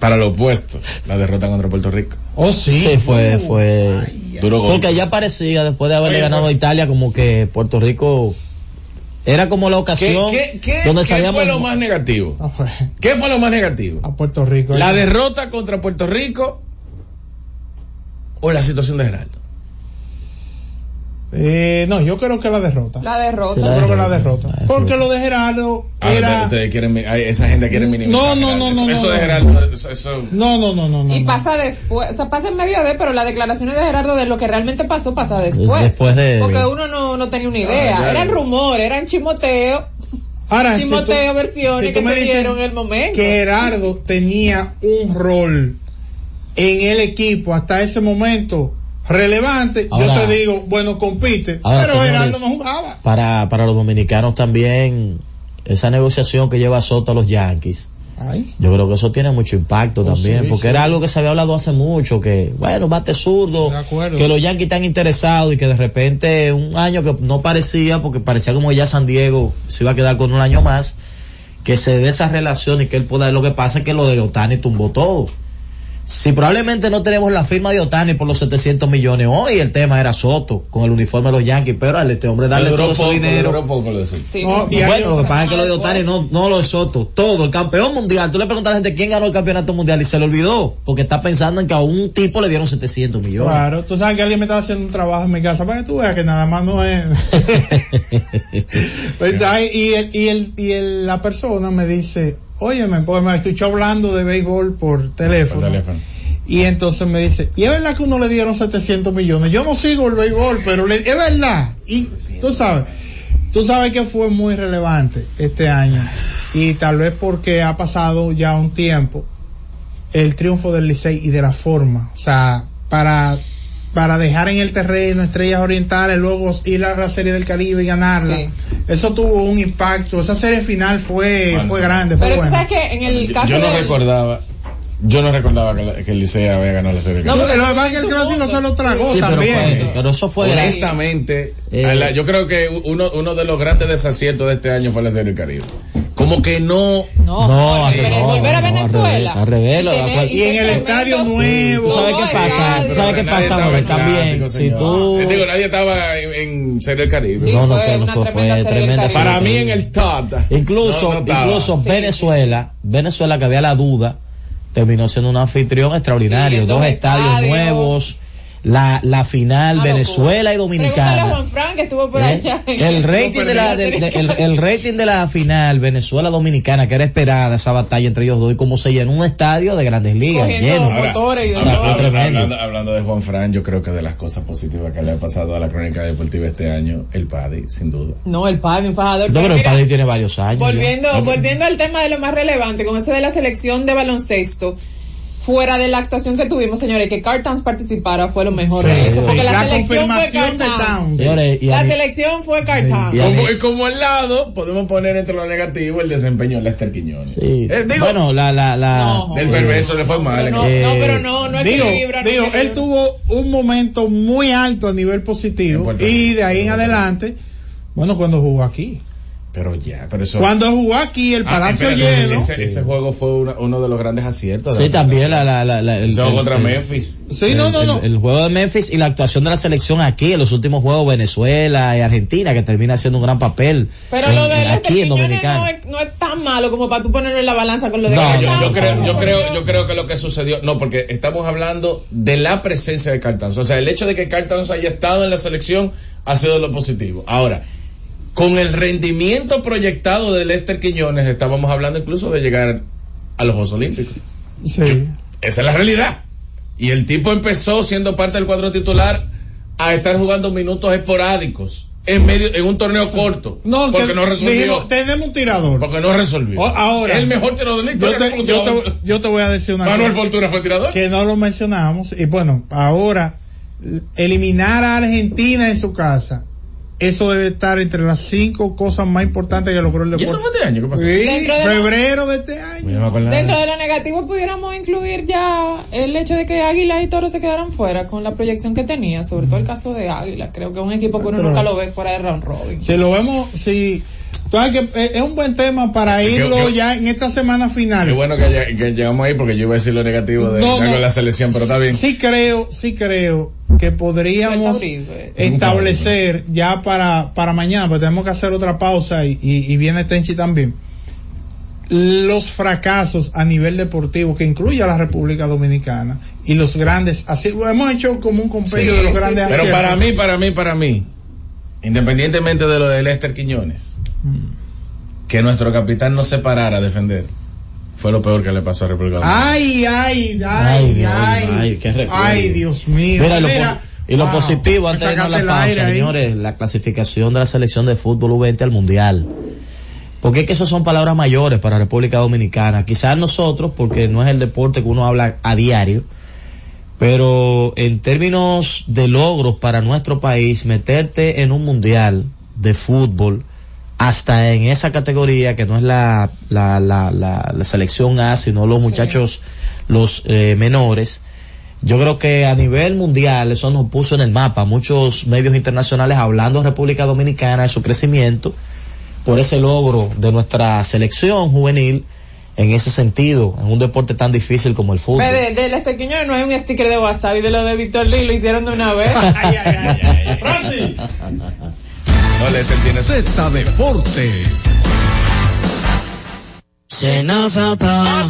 para lo opuesto, la derrota contra Puerto Rico. Oh, sí. Sí, fue, fue. Duro. Porque ya parecía, después de haberle Oye, ganado a pues- Italia, como que Puerto Rico era como la ¿Qué, ocasión qué, qué, donde qué fue lo más negativo? Pues, ¿Qué fue lo más negativo? a Puerto Rico. ¿La derrota contra Puerto Rico o la situación de Geraldo? Eh, no, yo creo que la derrota. La derrota. Sí, Yo creo que la derrota. Porque lo de Gerardo Ah, era... ustedes quieren, esa gente quiere minimizar. No, no, no, Eso- no, Eso no, de no. Geraldo, eso, eso- No, no, no, no, no. Y pasa después, o sea, pasa en medio de, pero las declaraciones de Gerardo de lo que realmente pasó pasa después. Después de- Porque uno no, no tenía una idea. Ah, ya. eran rumores, eran chimoteo, Ahora, si tú- chimoteo versiones si tú que me se dieron en el momento. que Gerardo tenía un rol en el equipo hasta ese momento relevante, Ahora- yo te digo, bueno, compite, Ahora, pero señores, Gerardo no jugaba. Para, para los dominicanos también, esa negociación que lleva Soto a los Yankees. Ay, Yo creo que eso tiene mucho impacto Oh, también, sí, porque sí. era algo que se había hablado hace mucho, que bueno, bate zurdo, que los Yankees están interesados y que de repente un año que no parecía, porque parecía como ya San Diego se iba a quedar con un año más, que se dé esa relación y que él pueda, lo que pasa es que lo de Otani tumbó todo. Si probablemente no tenemos la firma de Otani por los 700 millones, hoy el tema era Soto con el uniforme de los Yankees, pero a este hombre darle todo ese poco, dinero. poco lo. Sí, No, y Bueno, lo que pasa es que lo de Otani no, no lo de Soto, todo, el campeón mundial. Tú le preguntas a la gente quién ganó el campeonato mundial y se le olvidó, porque está pensando en que a un tipo le dieron 700 millones. Claro, tú sabes que alguien me estaba haciendo un trabajo en mi casa para que tú veas que nada más no es. Pues, y el, y el, y el- la persona me dice, óyeme, porque me escuchó hablando de béisbol por teléfono. Por teléfono. Y entonces me dice, y es verdad que uno le dieron 700 millones. Yo no sigo el béisbol, pero le- es verdad. Y tú sabes, tú sabes que fue muy relevante este año. Y tal vez porque ha pasado ya un tiempo el triunfo del Licey y de la forma. O sea, para, para dejar en el terreno estrellas orientales, luego ir a la serie del Caribe y ganarla. Sí. Eso tuvo un impacto. Esa serie final fue, fue grande, fue Pero tú sabes que en el Yo, caso yo no del- recordaba, yo no recordaba que, la- que el Liceo había ganado la serie. No, Lo porque pasa es que el clásico se lo tragó Sí, pero, también. fue- pero eso fue Honestamente, Eh, la- yo creo que uno, uno de los grandes desaciertos de este año fue la serie del Caribe. Como que no. No, No, no, volver a no, al Venezuela. revés, al revés, y, tener- Y en el estadio nuevo. ¿Tú sabes qué pasa? estadio. ¿Tú sabes qué pasa, También, si tú... Digo, nadie estaba en, serie del Caribe. No, no, no una fue, tremenda. Para mí en el top. Incluso, no, no estaba. incluso Venezuela, Venezuela que había la duda, terminó siendo un anfitrión extraordinario, Sí, dos dos estadios, estadios. nuevos, la, la final Una Venezuela y a Dominicana. Juan Fran que estuvo por ¿Eh? allá. El rating de la, de- de- el, el rating de la final Venezuela Dominicana que era esperada esa batalla entre ellos dos y como se llenó un estadio de Grandes Ligas Cogiendo lleno. y. Hablando, hablando de Juan Fran, yo creo que de las cosas positivas que le ha pasado a la crónica deportiva este año, el Paddy, sin duda. No, el padre, un fajador. No, pero pero el padre tiene varios años. ya. Volviendo, volviendo al tema de lo más relevante, con eso de la selección de baloncesto, fuera de la actuación que tuvimos, señores, que Carl Towns participara fue lo mejor Sí, de eso, sí. porque la, La selección fue. Towns. Señores, La mí- selección fue Carl Towns. Y Como, y como al lado, podemos poner entre lo negativo el desempeño de Lester Quiñones. Sí. Eh, digo, bueno, la, la, la, No, del perverso le fue mal. Pero no, Eh, no, pero no, no digo, equilibra. no digo, equilibra. él tuvo un momento muy alto a nivel positivo y de ahí en adelante, bueno, cuando jugó aquí. Pero ya, pero eso. Cuando jugó aquí, el Ah, Palacio espérate, lleno. Ese, ese juego fue una- uno de los grandes aciertos. Sí, la también federación. la, la, la, la- el, contra el- Memphis. Sí, no, el- no, el- no. El, juego de Memphis y la actuación de la selección aquí en los últimos juegos Venezuela y Argentina que termina haciendo un gran papel Pero en- lo de en- aquí en Dominicana. no es, no es tan malo como para tú ponerlo en la balanza con lo de No, Carl yo, creo, yo creo, yo creo que lo que sucedió, no, porque estamos hablando de la presencia de Cartans. O sea, el hecho de que Cartans haya estado en la selección ha sido lo positivo. Ahora, con el rendimiento proyectado de Lester Quiñones, estábamos hablando incluso de llegar a los Juegos Olímpicos. Sí. Esa es la realidad. Y el tipo empezó siendo parte del cuadro titular a estar jugando minutos esporádicos en medio en un torneo corto No, porque que no resolvió dijimos, tenemos un tirador. porque no resolvió O- ahora, el mejor tirador de la Yo te, yo, te, yo te voy a decir una Manuel cosa Fortuna fue tirador que no lo mencionamos y bueno, ahora eliminar a Argentina en su casa, eso debe estar entre las cinco cosas más importantes que logró el ¿Y deporte. eso fue este año? ¿Qué pasó? Sí, de la- febrero de este año. Nada. Dentro de lo negativo pudiéramos incluir ya el hecho de que Águila y Toro se quedaran fuera con la proyección que tenía, sobre todo el caso de Águila. Creo que es un equipo que uno Pero- nunca lo ve fuera de round robin. Si lo vemos, si, que es un buen tema para irlo ya en esta semana final. Qué bueno que, que llegamos ahí porque yo iba a decir lo negativo de, No, de no. la selección, pero está bien. Sí creo, sí creo que podríamos Uribe. establecer ya para, para mañana, porque tenemos que hacer otra pausa y, y, y viene Tenchi también, los fracasos a nivel deportivo que incluye a la República Dominicana y los grandes, así hemos hecho como un compendio Sí, de los sí, grandes sí. Pero para mí, para mí, para mí, independientemente de lo de Lester Quiñones, Mm. que nuestro capitán no se parara a defender, fue lo peor que le pasó a República Dominicana. Ay, ay, ay, Ay, ay, Dios, ay, ay, qué recuerdo. ay, Dios mío. Mira, y lo, Mira, po- y lo wow, positivo, antes de irnos la pausa, señores, la clasificación de la selección de fútbol U20 al Mundial. Porque es que eso son palabras mayores para República Dominicana. Quizás nosotros, porque no es el deporte que uno habla a diario, pero en términos de logros para nuestro país, meterte en un Mundial de fútbol, hasta en esa categoría que no es la, la, la, la, la selección A, sino los Sí. muchachos, los eh, menores, yo creo que a nivel mundial eso nos puso en el mapa. Muchos medios internacionales hablando de República Dominicana, de su crecimiento, por ese logro de nuestra selección juvenil en ese sentido, en un deporte tan difícil como el fútbol. De, Quiñones no hay un sticker de WhatsApp y de lo de Víctor Lee lo hicieron de una vez. Ay, ay, ay. No Z Deportes. Senazata.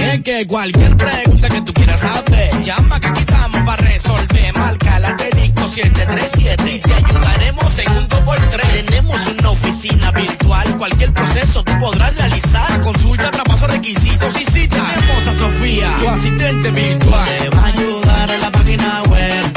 Es que cualquier pregunta que tú quieras hacer, llama que aquí estamos para resolver. Marca la técnico 737 y te ayudaremos en un 2x3. Tenemos una oficina virtual, cualquier proceso tú podrás realizar. Consulta, traspaso, requisitos y cita. Tenemos a Sofía, tu asistente virtual. Te va a ayudar en la página web.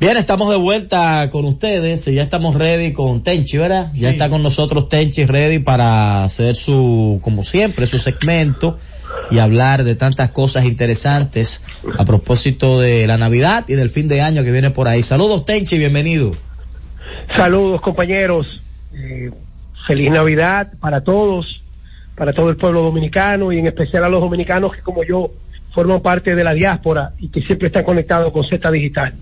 Bien, estamos de vuelta con ustedes. y Ya estamos ready con Tenchi, ¿verdad? Ya está con nosotros Tenchi ready para hacer su, como siempre, su segmento y hablar de tantas cosas interesantes a propósito de la Navidad y del fin de año que viene por ahí. Saludos Tenchi, bienvenido. Saludos compañeros, Eh, feliz Navidad para todos, para todo el pueblo dominicano y en especial a los dominicanos que como yo forman parte de la diáspora y que siempre están conectados con Z Digital.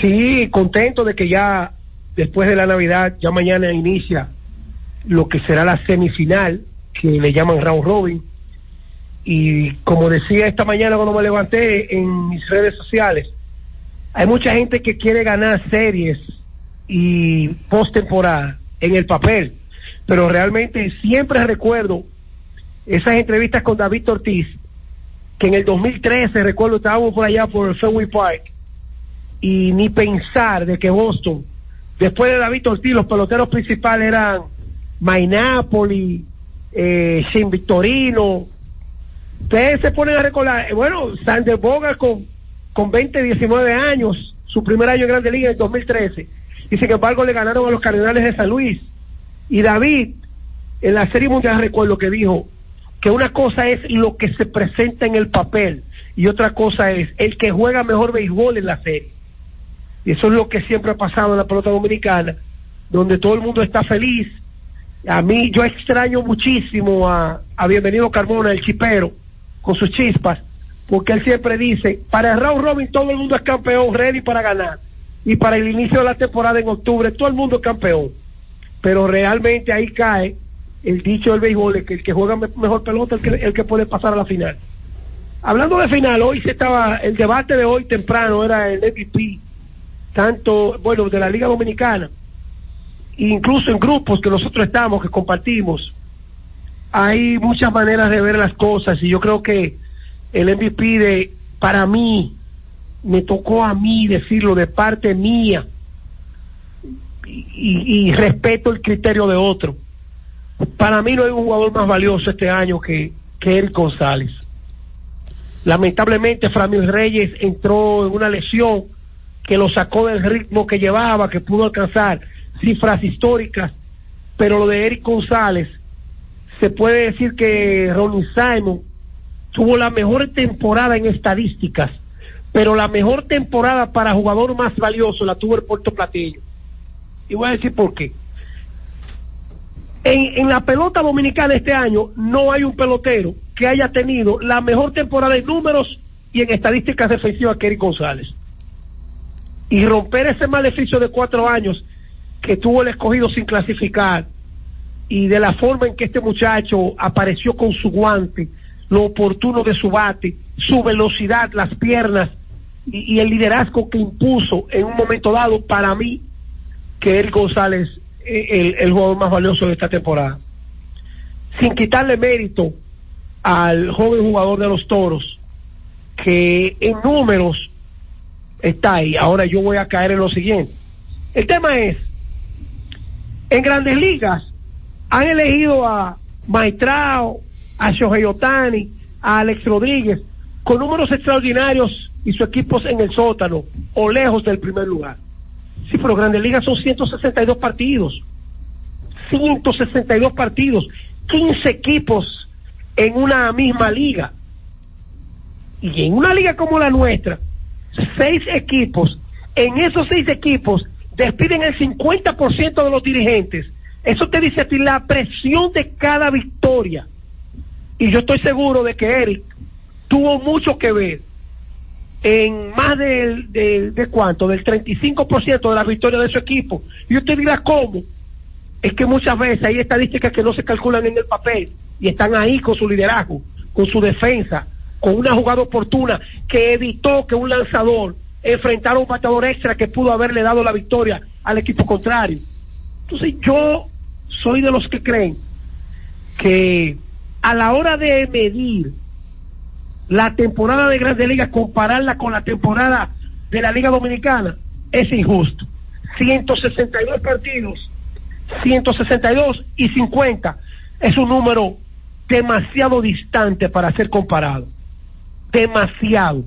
Sí, contento de que ya después de la Navidad, ya mañana inicia lo que será la semifinal, que le llaman round robin. Y como decía esta mañana cuando me levanté en mis redes sociales, hay mucha gente que quiere ganar series y postemporada en el papel, pero realmente siempre recuerdo esas entrevistas con David Ortiz, que en el 2013, recuerdo, estábamos por allá por el Fenway Park, y ni pensar de que Boston, después de David Ortiz, los peloteros principales eran Mike Napoli, eh, Victorino. Ustedes se ponen a recordar, eh, bueno, Sander Boga con, con 20, 19 años, su primer año en Grande Liga en el 2013, y sin embargo le ganaron a los Cardenales de San Luis. Y David, en la Serie Mundial recuerdo que dijo que una cosa es lo que se presenta en el papel y otra cosa es el que juega mejor béisbol en la serie. Y eso es lo que siempre ha pasado en la pelota dominicana, donde todo el mundo está feliz. A mí, yo extraño muchísimo a, Bienvenido Carmona, el chipero, con sus chispas, porque él siempre dice, para el round robin todo el mundo es campeón, ready para ganar. Y para el inicio de la temporada en octubre, todo el mundo es campeón. Pero realmente ahí cae el dicho del béisbol, es que el que juega me- mejor pelota es el que, el que puede pasar a la final. Hablando de final, hoy se estaba, el debate de hoy temprano era el MVP, tanto, bueno, de la Liga Dominicana, incluso en grupos que nosotros estamos, que compartimos, hay muchas maneras de ver las cosas y yo creo que el MVP de, para mí, me tocó a mí decirlo de parte mía y, y- respeto el criterio de otro. Para mí no hay un jugador más valioso este año que, que Eric González. Lamentablemente, Framil Reyes entró en una lesión que lo sacó del ritmo que llevaba, que pudo alcanzar cifras históricas, pero lo de Eric González, se puede decir que Ronnie Simon tuvo la mejor temporada en estadísticas, pero la mejor temporada para jugador más valioso la tuvo el Puerto Platillo. Y voy a decir por qué. En, en la pelota dominicana este año no hay un pelotero que haya tenido la mejor temporada en números y en estadísticas defensivas que Eric González. Y romper ese maleficio de cuatro años que tuvo el escogido sin clasificar y de la forma en que este muchacho apareció con su guante, lo oportuno de su bate, su velocidad, las piernas, y, el liderazgo que impuso en un momento dado para mí que Eric González eh, el, el jugador más valioso de esta temporada. Sin quitarle mérito al joven jugador de los toros, que en números está ahí. Ahora yo voy a caer en lo siguiente. El tema es, en grandes ligas han elegido a Maitrao, a Shohei Otani, a Alex Rodríguez, con números extraordinarios y sus equipos en el sótano o lejos del primer lugar. Sí, pero Grandes Ligas son 162 partidos. 162 partidos. 15 equipos en una misma liga. Y en una liga como la nuestra, seis equipos, en esos seis equipos despiden el 50% de los dirigentes. Eso te dice a ti la presión de cada victoria. Y yo estoy seguro de que Eric tuvo mucho que ver en más del, de cuánto, del 35% de las victorias de su equipo. Y usted dirá cómo. Es que muchas veces hay estadísticas que no se calculan en el papel y están ahí con su liderazgo, con su defensa, con una jugada oportuna que evitó que un lanzador enfrentara a un bateador extra que pudo haberle dado la victoria al equipo contrario. Entonces yo soy de los que creen que a la hora de medir la temporada de Grandes Ligas, compararla con la temporada de la Liga Dominicana, es injusto. 162 partidos, 162 y 50 es un número demasiado distante para ser comparado. Demasiado.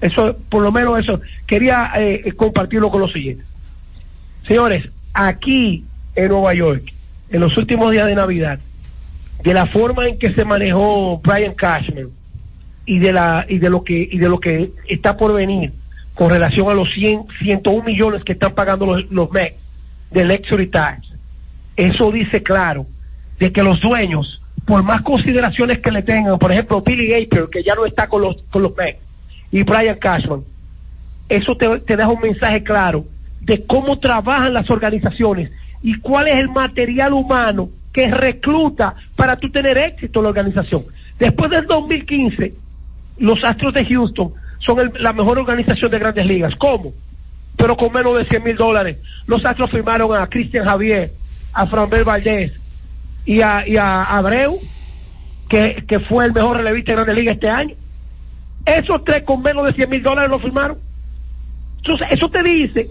Eso, por lo menos eso, quería eh, compartirlo con los siguientes. Señores, aquí en Nueva York, en los últimos días de Navidad, de la forma en que se manejó Brian Cashman y de la y de lo que y de lo que está por venir con relación a los 100 101 millones que están pagando los, los Mets del Luxury Tax eso dice claro de que los dueños por más consideraciones que le tengan por ejemplo Billy Apple que ya no está con los con los Mets y Brian Cashman eso te, te deja un mensaje claro de cómo trabajan las organizaciones y cuál es el material humano que recluta para tú tener éxito en la organización. Después del 2015, los Astros de Houston son la mejor organización de grandes ligas. ¿Cómo? Pero con menos de 100 mil dólares. Los Astros firmaron a Cristian Javier, a Framber Valdez y a, y a Abreu, que, que fue el mejor relevista de grandes ligas este año. Esos tres con menos de 100 mil dólares lo firmaron. Entonces, eso te dice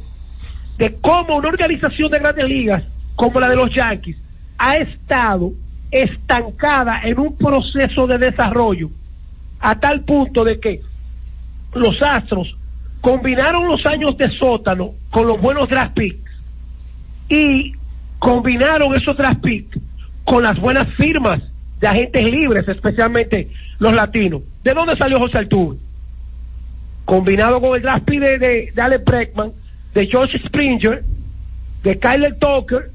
de cómo una organización de grandes ligas como la de los Yankees ha estado estancada en un proceso de desarrollo a tal punto de que los Astros combinaron los años de sótano con los buenos draft picks y combinaron esos draft picks con las buenas firmas de agentes libres, especialmente los latinos. ¿De dónde salió José Altuve? Combinado con el draft de, de, Alex Bregman, de George Springer, de Kyler Tucker,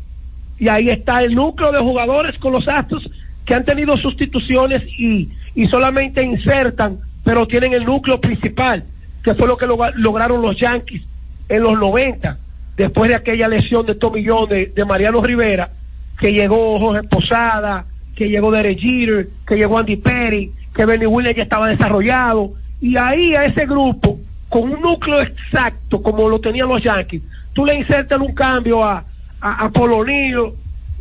y ahí está el núcleo de jugadores con los Astros que han tenido sustituciones y, y solamente insertan, pero tienen el núcleo principal, que fue lo que logra- lograron los Yankees en los 90, después de aquella lesión de John de, de Mariano Rivera, que llegó Jorge Posada, que llegó Derek Jeter, que llegó Andy Perry, que Benny Williams ya estaba desarrollado, y ahí a ese grupo, con un núcleo exacto como lo tenían los Yankees, tú le insertas un cambio a, a, a Polo Neal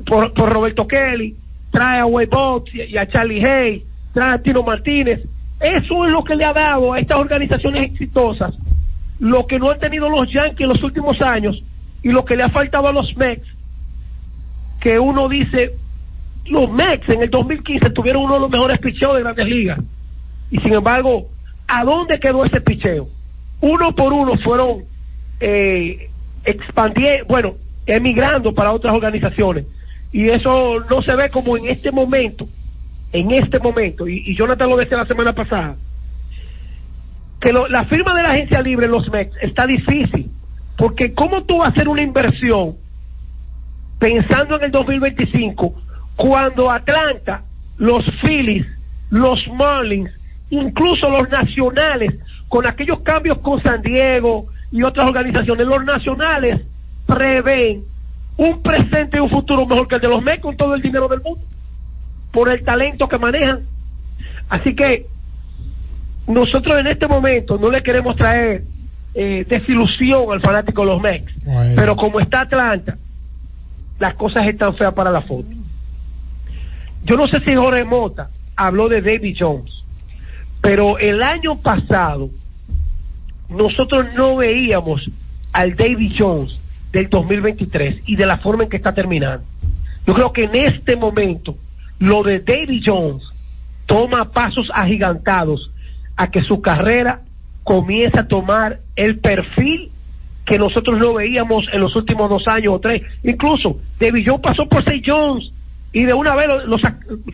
por, por Roberto Kelly, trae a Wade Boggs y, a Charlie Hay, trae a Tino Martínez. Eso es lo que le ha dado a estas organizaciones exitosas lo que no han tenido los Yankees en los últimos años y lo que le ha faltado a los Mets, que uno dice, los Mets en el 2015 tuvieron uno de los mejores picheos de grandes ligas. Y sin embargo, ¿a dónde quedó ese picheo? Uno por uno fueron eh, expandiendo, bueno, emigrando para otras organizaciones. Y eso no se ve como en este momento, en este momento, y, Jonathan lo decía la semana pasada, que lo- la firma de la agencia libre los Mets está difícil, porque ¿cómo tú vas a hacer una inversión pensando en el 2025 cuando Atlanta, los Phillies, los Marlins, incluso los nacionales, con aquellos cambios con San Diego y otras organizaciones, los nacionales prevén un presente y un futuro mejor que el de los Mets con todo el dinero del mundo, por el talento que manejan. Así que nosotros en este momento no le queremos traer eh, desilusión al fanático de los Mex, Bueno. pero como está Atlanta, las cosas están feas para la foto. Yo no sé si Jorge Mota habló de David Jones, pero el año pasado nosotros no veíamos al David Jones del 2023 y de la forma en que está terminando. Yo creo que en este momento lo de David Jones toma pasos agigantados a que su carrera comience a tomar el perfil que nosotros no veíamos en los últimos dos años o tres. Incluso David Jones pasó por St. Jones y de una vez lo, lo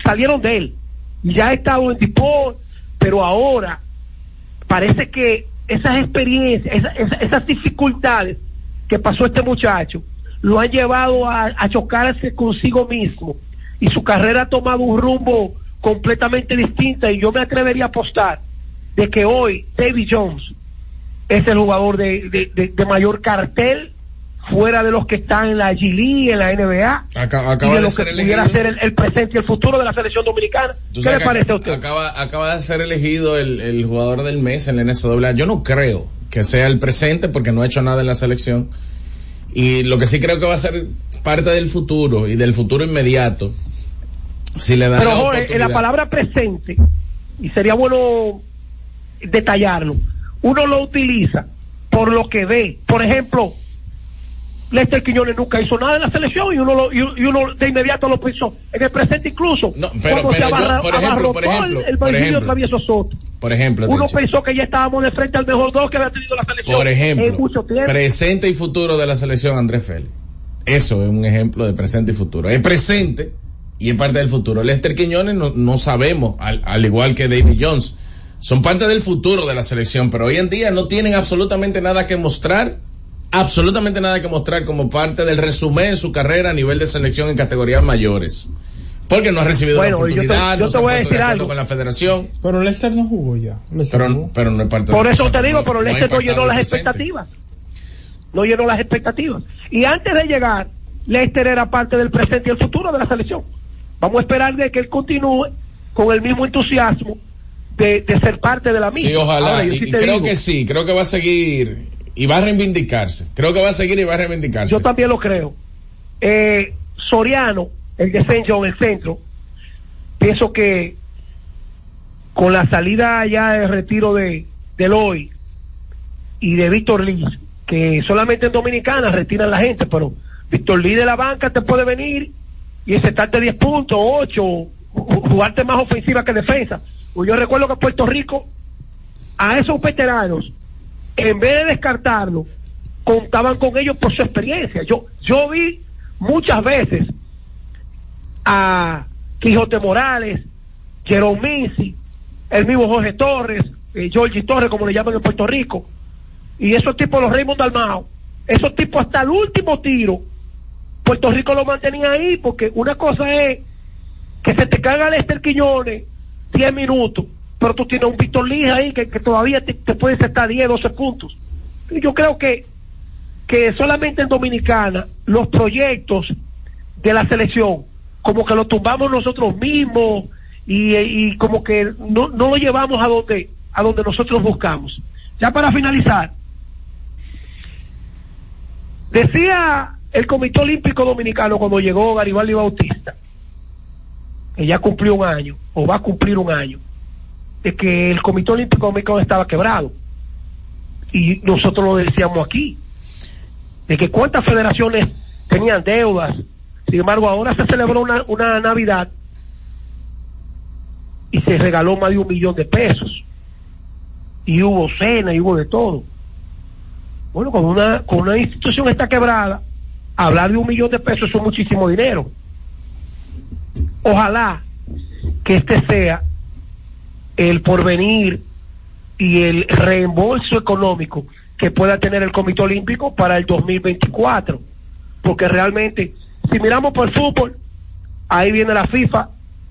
salieron de él. Ya ha estado en Deport, pero ahora parece que esas experiencias, esa- esa- esas dificultades que pasó este muchacho, lo han llevado a, chocarse consigo mismo y su carrera ha tomado un rumbo completamente distinta y yo me atrevería a apostar de que hoy David Jones es el jugador de, de- de- de mayor cartel fuera de los que están en la G en la NBA Acaba, y de ser que pudiera elegido. ser el, el presente y el futuro de la selección dominicana. ¿Qué le parece a usted? Acaba, acaba de ser elegido el, el jugador del mes en la NCAA. Yo no creo que sea el presente porque no ha hecho nada en la selección. Y lo que sí creo que va a ser parte del futuro y del futuro inmediato. Si le dan Pero la Jorge, en la palabra presente, y sería bueno detallarlo, uno lo utiliza por lo que ve. Por ejemplo, Lester Quiñones nunca hizo nada en la selección y uno, lo- y, y uno de inmediato lo pensó. En el presente incluso, pero- cuando se pero yo, abarra- por ejemplo, por ejemplo, el, el por ejemplo. Travieso Soto. Por ejemplo, Uno pensó que ya estábamos de frente al mejor dos que había tenido la selección por ejemplo, en mucho tiempo. presente y futuro de la selección Andrés Félix. Eso es un ejemplo de presente y futuro. Es presente y es parte del futuro. Lester Quiñones no, no sabemos, al, al igual que David Jones, son parte del futuro de la selección, pero hoy en día no tienen absolutamente nada que mostrar, absolutamente nada que mostrar como parte del resumen de su carrera a nivel de selección en categorías mayores. Porque no ha recibido Bueno, la yo te- oportunidad, yo no te se ha voy a puesto de algo. con la federación, Pero Lester no jugó ya. Pero, jugó. pero no es parte Por eso te digo, no- pero Lester no llenó las presente. expectativas. No llenó las expectativas. Y antes de llegar, Lester era parte del presente y el futuro de la selección. Vamos a esperar de que él continúe con el mismo entusiasmo de, de ser parte de la misma. Sí, ojalá. Ahora, yo y sí y te creo digo, que sí, creo que va a seguir y va a reivindicarse. Creo que va a seguir y va a reivindicarse. Yo también lo creo. Eh, Soriano, el de St. John, el centro, pienso que con la salida ya de retiro de, de Eloy y de Víctor Lee, que solamente en Dominicana retiran la gente, pero Víctor Lee de la banca te puede venir y aceptarte 10 puntos, 8, ju- jugarte más ofensiva que defensa. Pues yo recuerdo que Puerto Rico, a esos veteranos, en vez de descartarlo, contaban con ellos por su experiencia. Yo, yo vi muchas veces a Quijote Morales, Jerome el mismo Jorge Torres, eh, Georgie Torres, como le llaman en Puerto Rico, y esos tipos, los Raymond Dalmao, esos tipos hasta el último tiro, Puerto Rico lo mantenía ahí, porque una cosa es que se te caiga Lester Quiñones 10 minutos, pero tú tienes un Víctor Lija ahí que, todavía te, te puede estar 10, 12 puntos. Yo creo que, que solamente en Dominicana los proyectos de la selección, como que lo tumbamos nosotros mismos y, y como que no, no lo llevamos a donde, a donde nosotros buscamos. Ya para finalizar, decía el Comité Olímpico Dominicano cuando llegó Garibaldi Bautista, que ya cumplió un año, o va a cumplir un año, de que el Comité Olímpico Dominicano estaba quebrado. Y nosotros lo decíamos aquí, de que cuántas federaciones tenían deudas. Sin embargo, ahora se celebró una, una Navidad y se regaló más de un millón de pesos. Y hubo cena y hubo de todo. Bueno, cuando una, cuando una institución está quebrada, hablar de un millón de pesos es muchísimo dinero. Ojalá que este sea el porvenir y el reembolso económico que pueda tener el Comité Olímpico para el 2024. Porque realmente, si miramos por el fútbol, ahí viene la FIFA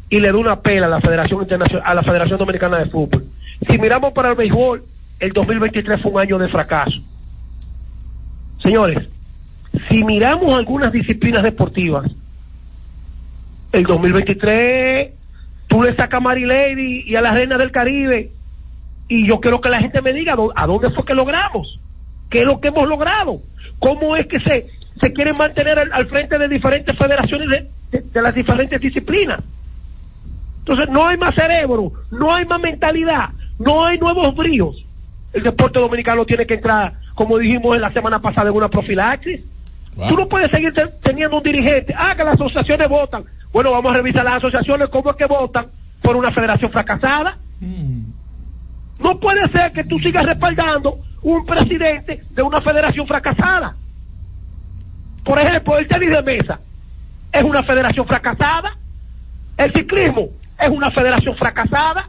y le da una pela a la Federación Internacional, a la Federación Dominicana de Fútbol. Si miramos para el béisbol, el 2023 fue un año de fracaso. Señores, si miramos algunas disciplinas deportivas, el 2023 tú le sacas a Mary Lady y a la Reina del Caribe Y yo quiero que la gente me diga a dónde fue que logramos, qué es lo que hemos logrado, cómo es que se, se quieren mantener al, al frente de diferentes federaciones de, de- de las diferentes disciplinas. Entonces no hay más cerebro, no hay más mentalidad, no hay nuevos bríos. El deporte dominicano tiene que entrar, como dijimos en la semana pasada, en una profilaxis. Tú no puedes seguir te- teniendo un dirigente. Ah, que las asociaciones votan. Bueno, vamos a revisar las asociaciones, cómo es que votan por una federación fracasada. No puede ser que tú sigas respaldando un presidente de una federación fracasada. Por ejemplo, el tenis de mesa es una federación fracasada. El ciclismo es una federación fracasada.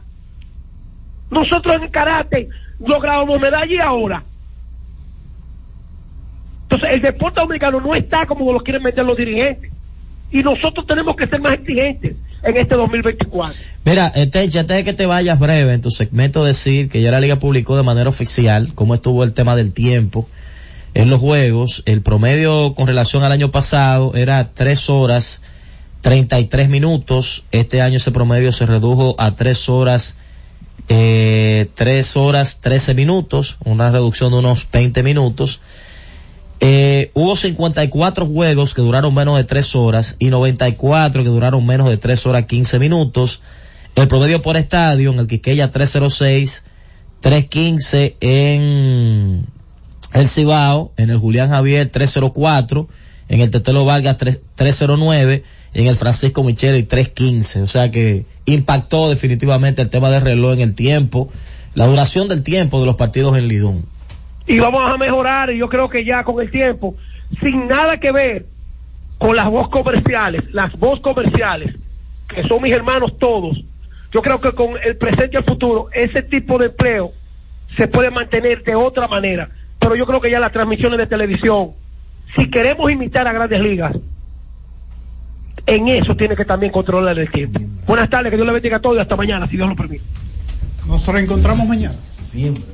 Nosotros en el karate lográbamos medalla y ahora. Entonces, el deporte dominicano no está como lo quieren meter los dirigentes. Y nosotros tenemos que ser más exigentes en este 2024. Mira, Tencha, antes de que te vayas breve en tu segmento decir que ya la liga publicó de manera oficial cómo estuvo el tema del tiempo en los juegos. El promedio con relación al año pasado era 3 horas 33 minutos. Este año ese promedio se redujo a 3 horas eh, 3 horas 13 minutos, una reducción de unos 20 minutos. Eh, hubo 54 juegos que duraron menos de 3 horas y 94 que duraron menos de 3 horas 15 minutos. El promedio por estadio en el Quiqueya 306, 315 en el Cibao, en el Julián Javier 304, en el Tetelo Vargas 3, 309 y en el Francisco Micheli 315. O sea que impactó definitivamente el tema del reloj en el tiempo, la duración del tiempo de los partidos en Lidón. Y vamos a mejorar y yo creo que ya con el tiempo sin nada que ver con las voz comerciales las voz comerciales que son mis hermanos todos yo creo que con el presente y el futuro ese tipo de empleo se puede mantener de otra manera pero yo creo que ya las transmisiones de televisión si queremos imitar a grandes ligas en eso tiene que también controlar el tiempo buenas tardes que Dios le bendiga a todos y hasta mañana si Dios lo permite Nos reencontramos mañana. Siempre.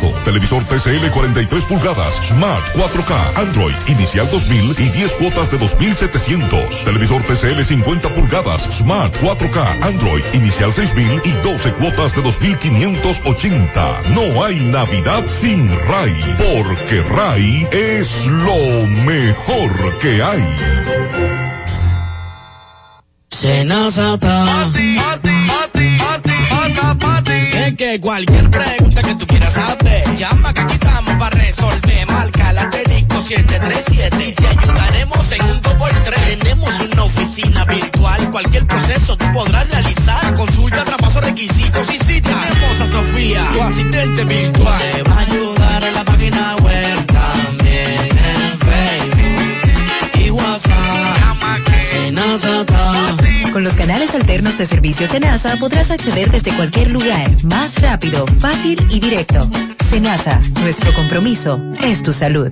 Televisor TCL 43 pulgadas Smart 4K Android inicial 2000 y 10 cuotas de 2700. Televisor TCL 50 pulgadas Smart 4K Android inicial 6000 y 12 cuotas de 2580. No hay Navidad sin Ray, porque Ray es lo mejor que hay. Senazata. Que cualquier pregunta que tú quieras saber, llama que aquí estamos para resolver. Marca la asterisco 737 y te ayudaremos en un 2x3. Tenemos una oficina virtual, cualquier proceso tú podrás realizar. Consulta, traspaso, requisitos y si tenemos a Sofía, tu asistente virtual. Te va a ayudar en la página web, alternos de servicios Senasa podrás acceder desde cualquier lugar, más rápido, fácil y directo. Senasa, nuestro compromiso es tu salud.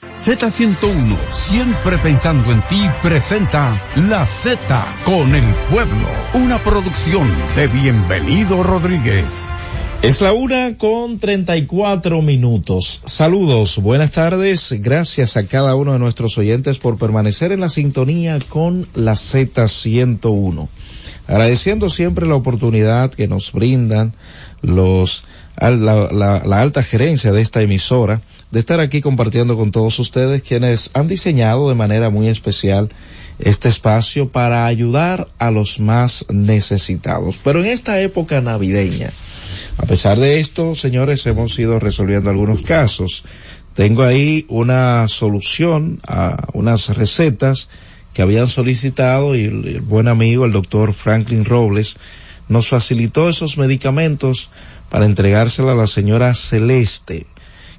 Z101, siempre pensando en ti, presenta La Z con el pueblo, una producción de Bienvenido Rodríguez. Es la una con 34 minutos. Saludos, buenas tardes. Gracias a cada uno de nuestros oyentes por permanecer en la sintonía con la Z101. Agradeciendo siempre la oportunidad que nos brindan los, la, la, la alta gerencia de esta emisora de estar aquí compartiendo con todos ustedes quienes han diseñado de manera muy especial este espacio para ayudar a los más necesitados. Pero en esta época navideña, a pesar de esto, señores, hemos ido resolviendo algunos casos. Tengo ahí una solución a unas recetas que habían solicitado y el, buen amigo, el doctor Franklin Robles, nos facilitó esos medicamentos para entregársela a la señora Celeste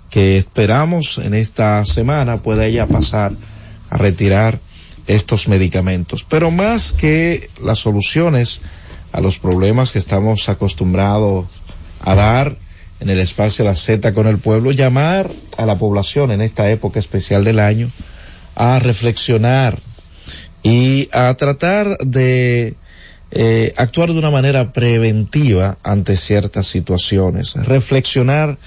que esperamos en esta semana pueda ella pasar a retirar estos medicamentos. Pero más que las soluciones a los problemas que estamos acostumbrados a dar en el espacio La Z con el pueblo, llamar a la población en esta época especial del año a reflexionar y a tratar de eh, actuar de una manera preventiva ante ciertas situaciones, reflexionar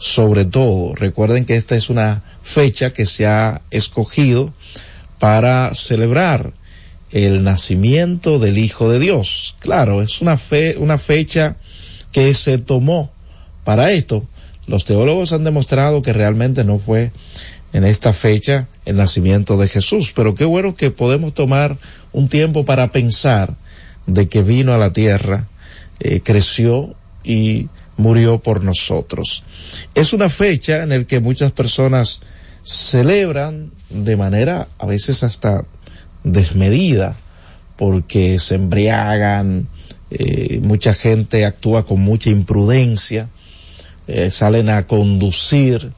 sobre todo. Recuerden que esta es una fecha que se ha escogido para celebrar el nacimiento del Hijo de Dios. Claro, es una fe, una fecha que se tomó para esto. Los teólogos han demostrado que realmente no fue en esta fecha el nacimiento de Jesús, pero qué bueno que podemos tomar un tiempo para pensar de que vino a la tierra, eh, creció y murió por nosotros. Es una fecha en la que muchas personas celebran de manera a veces hasta desmedida, porque se embriagan, eh, mucha gente actúa con mucha imprudencia, eh, salen a conducir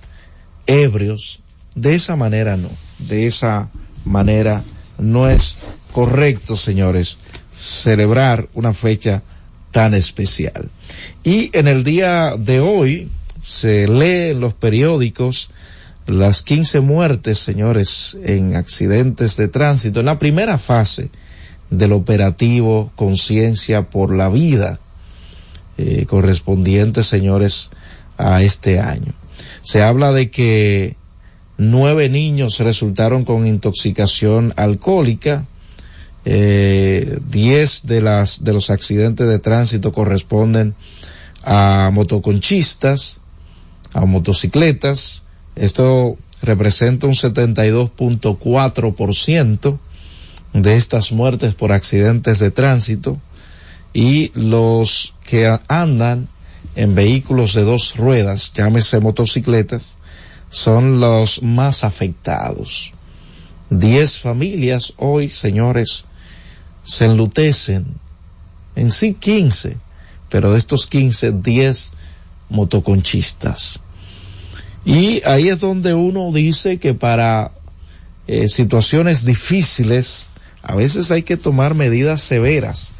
ebrios. De esa manera no, de esa manera no es correcto, señores, celebrar una fecha tan especial. Y en el día de hoy se lee en los periódicos las 15 muertes, señores, en accidentes de tránsito, en la primera fase del operativo Conciencia por la Vida, eh, correspondiente, señores, a este año. Se habla de que nueve niños resultaron con intoxicación alcohólica, eh, 10 de las de los accidentes de tránsito corresponden a motoconchistas, a motocicletas. Esto representa un 72.4% de estas muertes por accidentes de tránsito y los que andan en vehículos de dos ruedas, llámese motocicletas, son los más afectados. Diez familias hoy, señores, se enlutecen, en sí 15, pero de estos 15, 10 motoconchistas. Y ahí es donde uno dice que para eh, situaciones difíciles, a veces hay que tomar medidas severas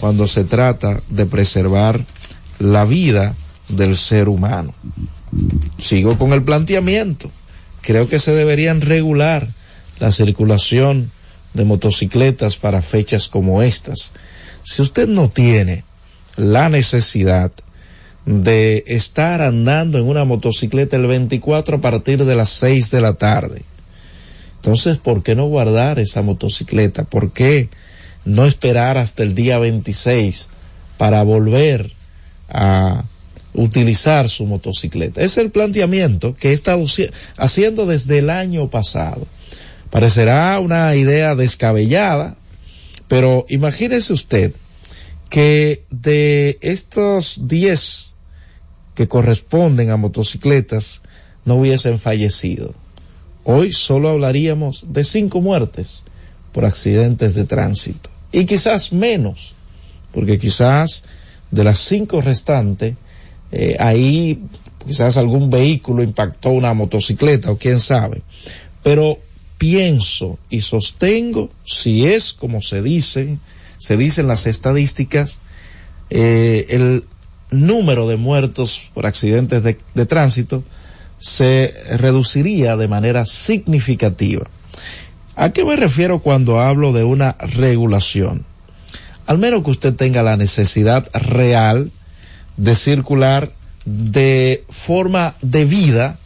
cuando se trata de preservar la vida del ser humano. Sigo con el planteamiento. Creo que se deberían regular la circulación de motocicletas para fechas como estas. Si usted no tiene la necesidad de estar andando en una motocicleta el 24 a partir de las 6 de la tarde. Entonces, ¿por qué no guardar esa motocicleta? ¿Por qué no esperar hasta el día 26 para volver a utilizar su motocicleta? Es el planteamiento que he estado haciendo desde el año pasado. Parecerá una idea descabellada, pero imagínese usted que de estos 10 que corresponden a motocicletas no hubiesen fallecido. Hoy solo hablaríamos de cinco muertes por accidentes de tránsito. Y quizás menos, porque quizás de las cinco restantes, eh, ahí quizás algún vehículo impactó una motocicleta o quién sabe. Pero pienso y sostengo, si es como se dice, se dicen las estadísticas, eh, el número de muertos por accidentes de, de tránsito se reduciría de manera significativa. ¿A qué me refiero cuando hablo de una regulación? Al menos que usted tenga la necesidad real de circular de forma debida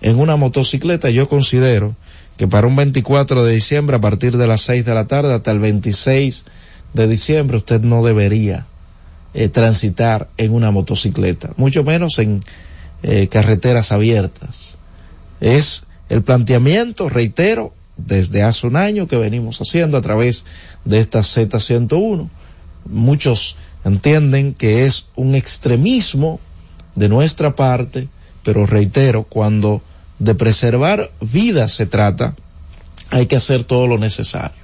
en una motocicleta, yo considero que para un 24 de diciembre a partir de las 6 de la tarde hasta el 26 de diciembre usted no debería eh, transitar en una motocicleta, mucho menos en eh, carreteras abiertas. Es el planteamiento, reitero, desde hace un año que venimos haciendo a través de esta Z101. Muchos entienden que es un extremismo de nuestra parte, pero reitero, cuando de preservar vidas se trata, hay que hacer todo lo necesario.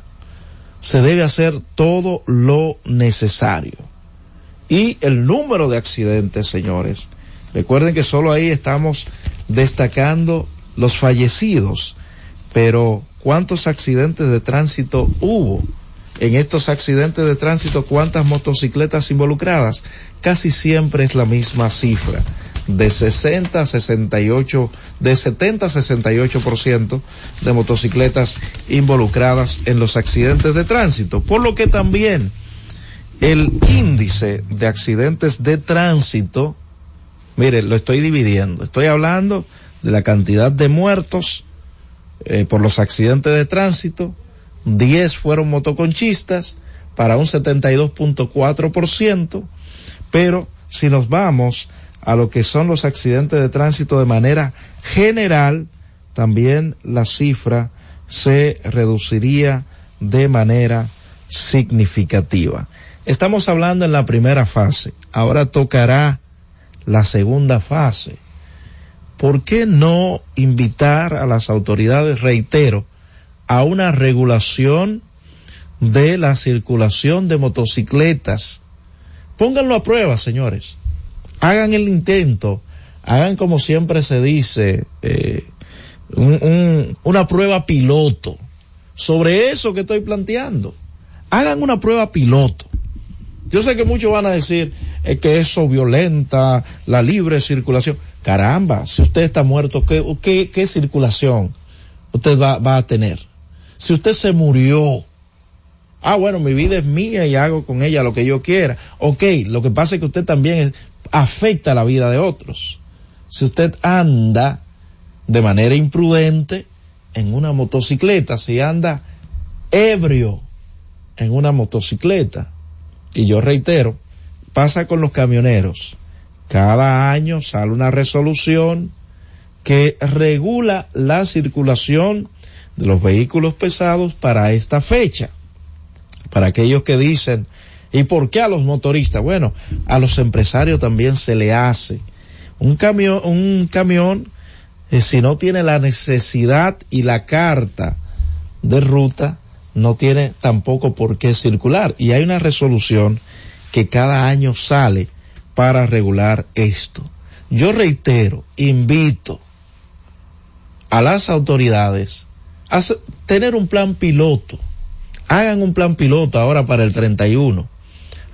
Se debe hacer todo lo necesario. Y el número de accidentes, señores, recuerden que solo ahí estamos destacando los fallecidos, pero ¿cuántos accidentes de tránsito hubo? En estos accidentes de tránsito, ¿cuántas motocicletas involucradas? Casi siempre es la misma cifra de 60 a 68, de 70 a 68% de motocicletas involucradas en los accidentes de tránsito. Por lo que también el índice de accidentes de tránsito, mire, lo estoy dividiendo. Estoy hablando de la cantidad de muertos eh, por los accidentes de tránsito. 10 fueron motoconchistas para un 72.4%, pero si nos vamos a lo que son los accidentes de tránsito de manera general, también la cifra se reduciría de manera significativa. Estamos hablando en la primera fase, ahora tocará la segunda fase. ¿Por qué no invitar a las autoridades, reitero, a una regulación de la circulación de motocicletas? Pónganlo a prueba, señores hagan el intento, hagan como siempre se dice, eh, una prueba piloto sobre eso que estoy planteando. Hagan una prueba piloto. Yo sé que muchos van a decir que eso violenta la libre circulación. Caramba, si usted está muerto, ¿qué, qué, circulación usted va, va a tener? Si usted se murió, ah, bueno, mi vida es mía y hago con ella lo que yo quiera. Ok, lo que pasa es que usted también afecta la vida de otros. Si usted anda de manera imprudente en una motocicleta, si anda ebrio en una motocicleta, y yo reitero, pasa con los camioneros. Cada año sale una resolución que regula la circulación de los vehículos pesados para esta fecha. Para aquellos que dicen, ¿Y por qué a los motoristas? Bueno, a los empresarios también se le hace. Un camión, un camión, eh, si no tiene la necesidad y la carta de ruta, no tiene tampoco por qué circular. Y hay una resolución que cada año sale para regular esto. Yo reitero, invito a las autoridades a tener un plan piloto. Hagan un plan piloto ahora para el 31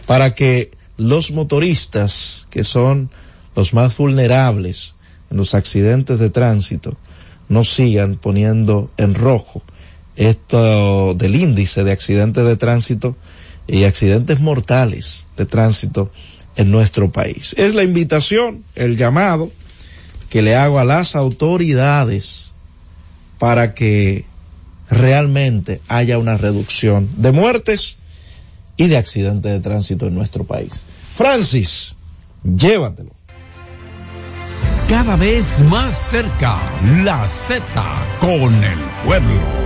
para que los motoristas, que son los más vulnerables en los accidentes de tránsito, no sigan poniendo en rojo esto del índice de accidentes de tránsito y accidentes mortales de tránsito en nuestro país. Es la invitación, el llamado que le hago a las autoridades para que realmente haya una reducción de muertes y de accidentes de tránsito en nuestro país. Francis, llévatelo. Cada vez más cerca, la Z con el pueblo.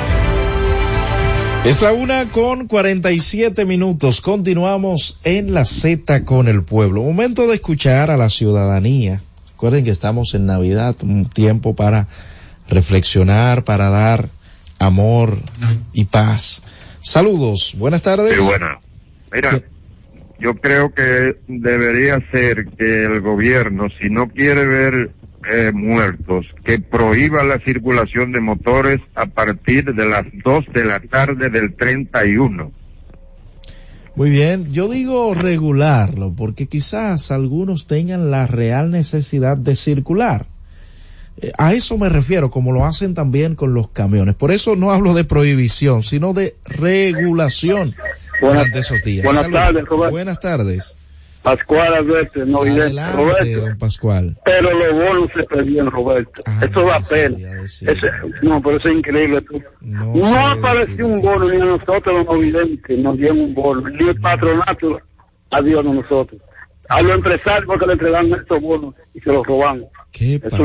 Es la una con 47 minutos. Continuamos en la Z con el pueblo. Momento de escuchar a la ciudadanía. Recuerden que estamos en Navidad, un tiempo para reflexionar, para dar amor y paz. Saludos, buenas tardes. Sí, buena. Mira, yo creo que debería ser que el gobierno, si no quiere ver eh, muertos, que prohíba la circulación de motores a partir de las 2 de la tarde del 31. Muy bien, yo digo regularlo porque quizás algunos tengan la real necesidad de circular. Eh, A eso me refiero, como lo hacen también con los camiones. Por eso no hablo de prohibición, sino de regulación Buenas- durante esos días. buenas Salud. tardes, Roberto. Buenas tardes. Pascual Alberto, no. Adelante, Roberto, don Pascual. pero los bonos se perdían, Roberto. Eso da pena. Ese- no, pero eso es increíble. No, apareció un bono ni a nosotros los no videntes, nos dieron un bono. Ni el patronato a Dios a nosotros. a los empresarios porque le entregan estos bonos y se los roban. ¿Qué pasó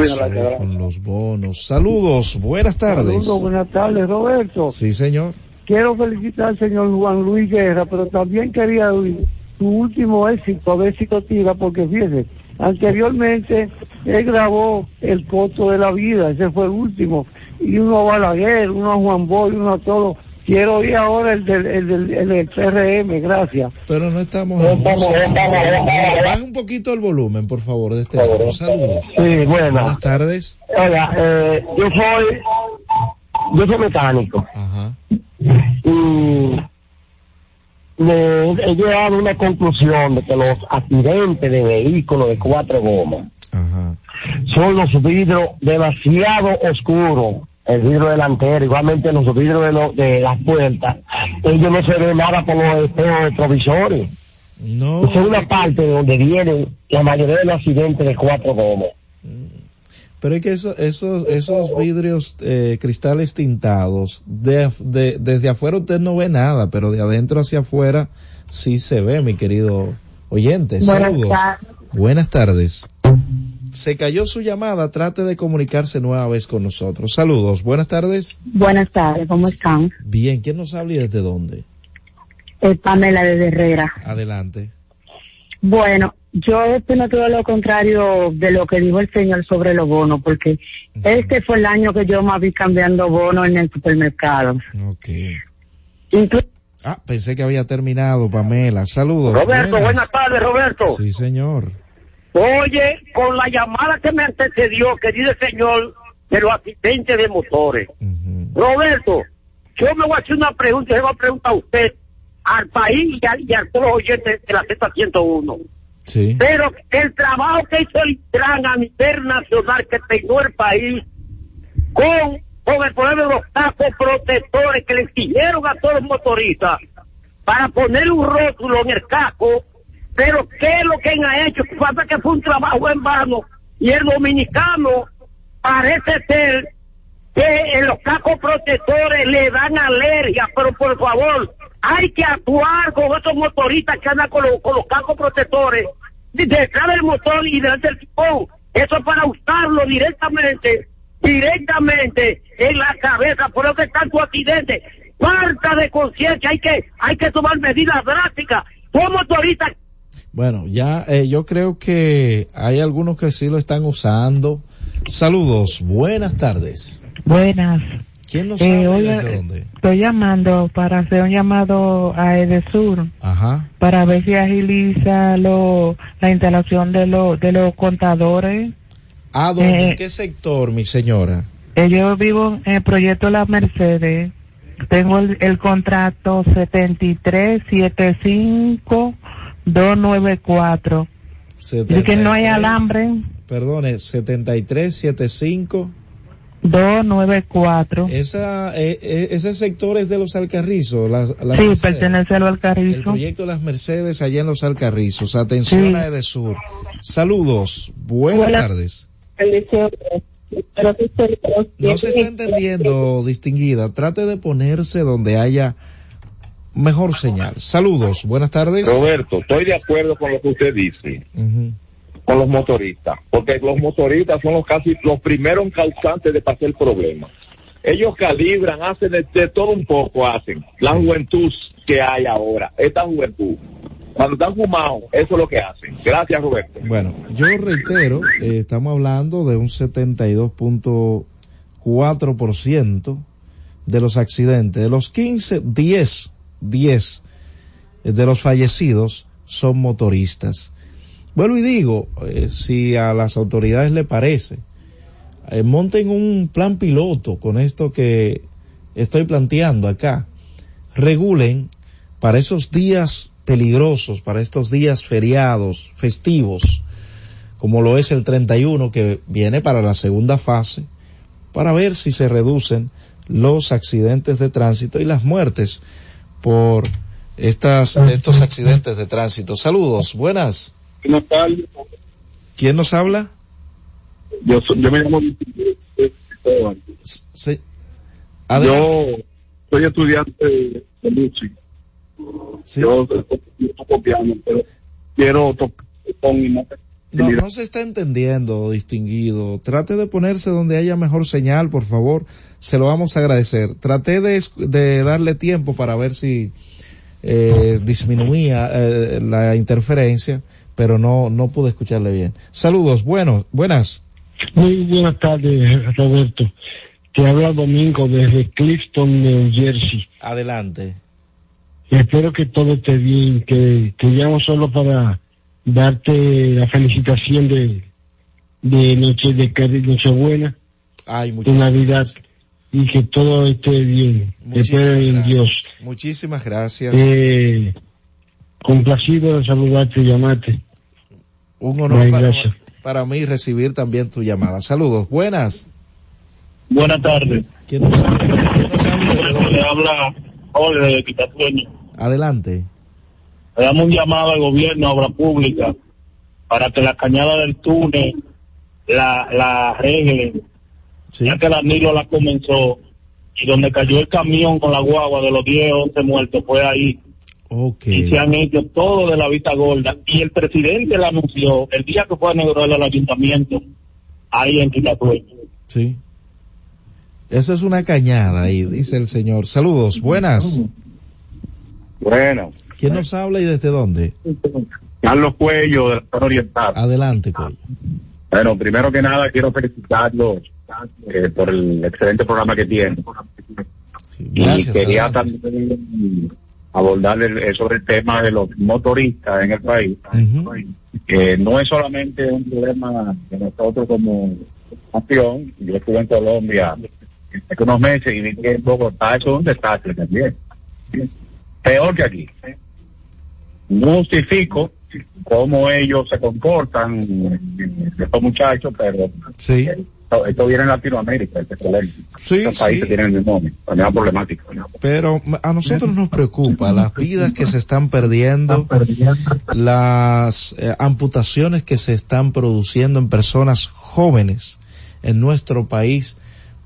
con los bonos? Saludos, buenas tardes. Saludos, buenas tardes, Roberto. Sí, señor. Quiero felicitar al señor Juan Luis Guerra, pero también quería oír su último éxito, a ver si lo tira, porque fíjese, anteriormente él grabó El costo de la vida, ese fue el último, y uno a Balaguer, uno a Juan Boy, uno a todo. Quiero oír ahora el del, el del, el del PRM, gracias. Pero no estamos No en estamos, no estamos. Baja un poquito el volumen, por favor, de este lado. Sí. Buenas tardes. Hola, eh, yo soy, yo soy mecánico. Ajá. Y le- he llegado a una conclusión de que los accidentes de vehículos de cuatro gomas son los vidrios demasiado oscuros. El vidrio delantero, igualmente los vidrios de, lo- de las puertas, ellos no se ve nada por los espejos retrovisores. No. Esa es una parte de donde vienen la mayoría de los accidentes de cuatro gomas. Pero es que eso- esos, esos vidrios, eh, cristales tintados, de, de- desde afuera usted no ve nada, pero de adentro hacia afuera sí se ve, mi querido oyente. Buenas Saludos. tardes. Buenas tardes. Se cayó su llamada, trate de comunicarse nueva vez con nosotros. Saludos, buenas tardes. Buenas tardes, ¿cómo están? Bien, ¿quién nos habla y desde dónde? Eh, Pamela de Herrera. Adelante. Bueno, yo opino todo lo contrario de lo que dijo el señor sobre los bonos, porque este fue el año que yo más vi cambiando bonos en el supermercado. Ok. Inclu- Ah, pensé que había terminado, Pamela. Saludos. Roberto, buenas. buenas tardes, Roberto. Sí, señor. Oye, con la llamada que me antecedió, que dice el señor de los asistentes de motores. Roberto, yo me voy a hacer una pregunta, le voy a preguntar a usted, al país y a, y a todos los oyentes de la Z101. Pero el trabajo que hizo el Intran a nivel nacional que tengo el país con, con el problema de los tacos protectores que le exigieron a todos los motoristas para poner un rótulo en el casco, pero ¿qué es lo que han hecho? Pasa que fue un trabajo en vano y el dominicano parece ser que en los cascos protectores le dan alergia, pero por favor, hay que actuar con esos motoristas que andan con los, con los cascos protectores de- detrás del motor y delante del tipón. Eso es para usarlo directamente, directamente en la cabeza, por eso que tanto accidente. Falta de conciencia, hay que, hay que tomar medidas drásticas. Como motorista Bueno, ya eh, yo creo que hay algunos que sí lo están usando. Saludos, buenas tardes. Buenas. ¿Quién nos Eh, habla y oiga, desde dónde? Estoy llamando para hacer un llamado a Edesur Ajá. para ver si agiliza lo, la instalación de, lo, de los contadores. ¿A dónde? Eh, ¿En qué sector, mi señora? Eh, yo vivo en el proyecto La Mercedes. Tengo el, el contrato 7375294. Dice que no hay 73, alambre. Perdone, 7375. 294. Esa, eh, eh, ese sector es de los Alcarrizos. Las, las Sí, Mercedes. pertenece al El Alcarrizo. proyecto de las Mercedes allá en los Alcarrizos. Atención Sí. a Edesur. Saludos, buenas Hola. tardes. No se está entendiendo, distinguida. Trate de ponerse donde haya mejor señal. Saludos, buenas tardes. Roberto, estoy de acuerdo con lo que usted dice, Ujú. Con los motoristas, porque los motoristas son los casi los primeros causantes de pasar el problema. Ellos calibran, hacen de, de todo un poco, hacen. La juventud que hay ahora, esta juventud. Cuando están fumados, eso es lo que hacen. Gracias, Roberto. Bueno, yo reitero, eh, estamos hablando de un 72.4% de los accidentes. De los 15, 10, 10 de los fallecidos son motoristas. Vuelvo y digo, eh, si a las autoridades le parece, eh, monten un plan piloto con esto que estoy planteando acá. Regulen para esos días peligrosos, para estos días feriados, festivos, como lo es el 31 que viene para la segunda fase, para ver si se reducen los accidentes de tránsito y las muertes por estas, estos accidentes de tránsito. Saludos, buenas. Buenas tardes. ¿Quién nos habla? Yo, soy- yo me llamo Sí. Yo soy estudiante de música. Yo copiando, pero quiero to- con No, no se está entendiendo, distinguido. Trate de ponerse donde haya mejor señal, por favor. Se lo vamos a agradecer. Traté de, de darle tiempo para ver si eh, disminuía eh, la interferencia, pero no, no pude escucharle bien. Saludos, bueno, buenas. Muy buenas tardes, Roberto. Te habla Domingo desde Clifton, New Jersey. Adelante. Espero que todo esté bien, que te llamo solo para darte la felicitación de, de Noche de Nochebuena, Ay, de muchísimas, Navidad, y que todo esté bien. Espero en muchísimas Dios. Muchísimas gracias. Eh, complacido de saludarte y llamarte. Un no honor para, para mí recibir también tu llamada. Saludos, buenas. Buenas tardes. ¿Quién nos habla? ¿Quién nos habla y desde dónde? Le habla Jorge de Quitasueño. Adelante. Le damos un llamado al gobierno, a obra pública, para que la cañada del túnel la, la arreglen, ya que la Nilo la comenzó y donde cayó el camión con la guagua de los 10 o 11 muertos fue ahí. Y se han hecho todo de la vista gorda. Y el presidente la anunció el día que fue a inaugurar el ayuntamiento, ahí en Quitasueño. Sí. Esa es una cañada ahí, dice el señor. Saludos, buenas. Bueno, ¿Quién nos habla y desde dónde? Carlos Cuello, del Zona Oriental. Adelante, Cuello. Bueno, primero que nada quiero felicitarlos eh, por el excelente programa que tienen. Gracias, y quería adelante. también abordar el- eh, sobre el tema de los motoristas en el país, que no es solamente un problema de nosotros como nación. Yo estuve en Colombia hace unos meses y vi que en Bogotá eso es un desastre también. Peor que aquí. No justifico cómo ellos se comportan, eh, estos muchachos, pero sí. esto, esto viene en Latinoamérica, este problema. Sí, Estos países sí. tienen el mismo, la misma problemática. Pero a nosotros nos preocupa las vidas que se están perdiendo, las eh, amputaciones que se están produciendo en personas jóvenes en nuestro país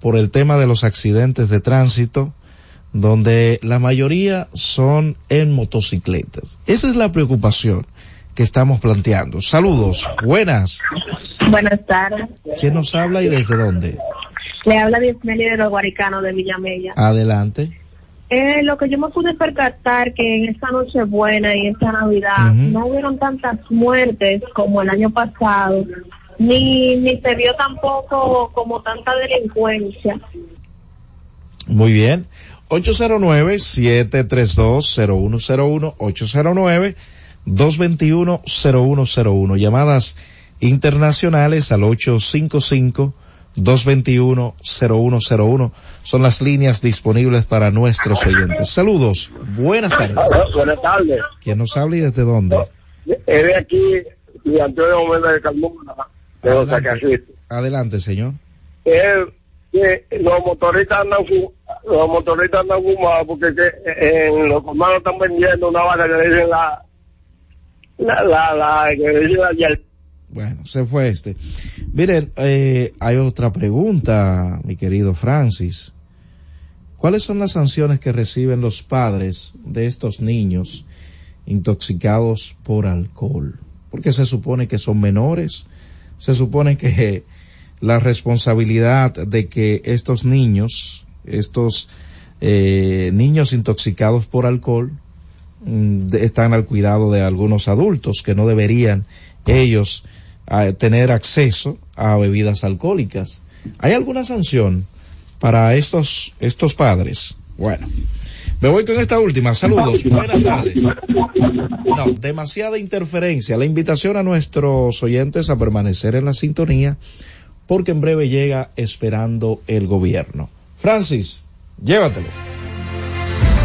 por el tema de los accidentes de tránsito, donde la mayoría son en motocicletas. Esa es la preocupación que estamos planteando. Saludos, buenas. Buenas tardes. ¿Quién nos habla y desde dónde? Le habla Dismeli de los Guaricanos de Villamella. Adelante. Eh, lo que yo me pude percatar que en esta Nochebuena y esta Navidad Ujú. no hubieron tantas muertes como el año pasado, ni, ni se vio tampoco como tanta delincuencia. Muy bien. 809-732-0101, 809-221-0101. Llamadas internacionales al 855-221-0101. Son las líneas disponibles para nuestros oyentes. Saludos. Buenas tardes. Buenas tardes. ¿Quién nos habla y desde dónde? Es de aquí, de Antonio Gómez de Carmona, de los. Adelante, señor. Que los motoristas andan los motoristas andan fumados porque que en los comandos están vendiendo una vaca que le dicen la Bueno, se fue este. Miren, eh, hay otra pregunta, mi querido Francis. ¿Cuáles son las sanciones que reciben los padres de estos niños intoxicados por alcohol? Porque se supone que son menores, se supone que la responsabilidad de que estos niños, estos eh, niños intoxicados por alcohol, están al cuidado de algunos adultos que no deberían ellos ah, tener acceso a bebidas alcohólicas. ¿Hay alguna sanción para estos estos padres? Bueno, me voy con esta última. Saludos, buenas tardes. No, demasiada interferencia. La invitación a nuestros oyentes a permanecer en la sintonía porque en breve llega esperando el gobierno. Francis, llévatelo.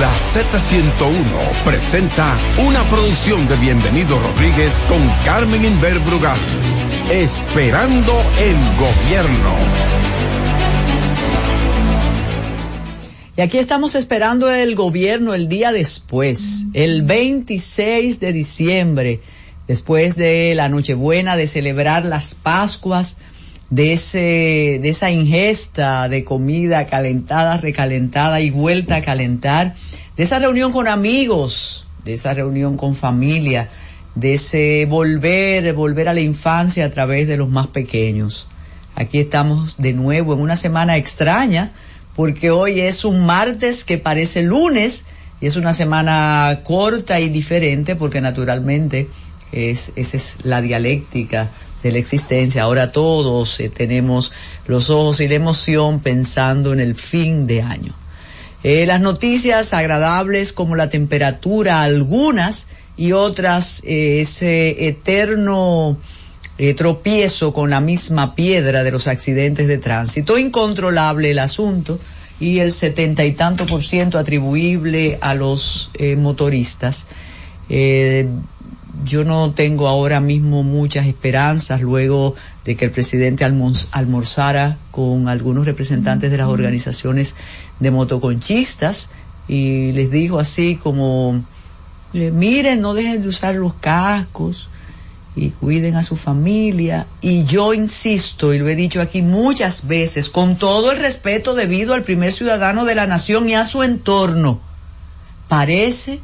La Z101 presenta una producción de Bienvenido Rodríguez con Carmen Inver Brugal. Esperando el gobierno. Y aquí estamos esperando el gobierno el día después, el 26 de diciembre, después de la Nochebuena, de celebrar las Pascuas, de ese, de esa ingesta de comida calentada, recalentada y vuelta a calentar, de esa reunión con amigos, de esa reunión con familia, de ese volver, volver a la infancia a través de los más pequeños. Aquí estamos de nuevo en una semana extraña, porque hoy es un martes que parece lunes y es una semana corta y diferente porque naturalmente es, esa es la dialéctica de la existencia. Ahora todos eh, tenemos los ojos y la emoción pensando en el fin de año. Eh, las noticias agradables como la temperatura, algunas y otras, eh, ese eterno tropiezo con la misma piedra de los accidentes de tránsito, incontrolable el asunto y el setenta y tanto por ciento atribuible a los motoristas yo no tengo ahora mismo muchas esperanzas luego de que el presidente almorzara con algunos representantes de las organizaciones de motoconchistas y les dijo así como, eh, miren, no dejen de usar los cascos y cuiden a su familia. Y yo insisto, y lo he dicho aquí muchas veces, con todo el respeto debido al primer ciudadano de la nación y a su entorno, parece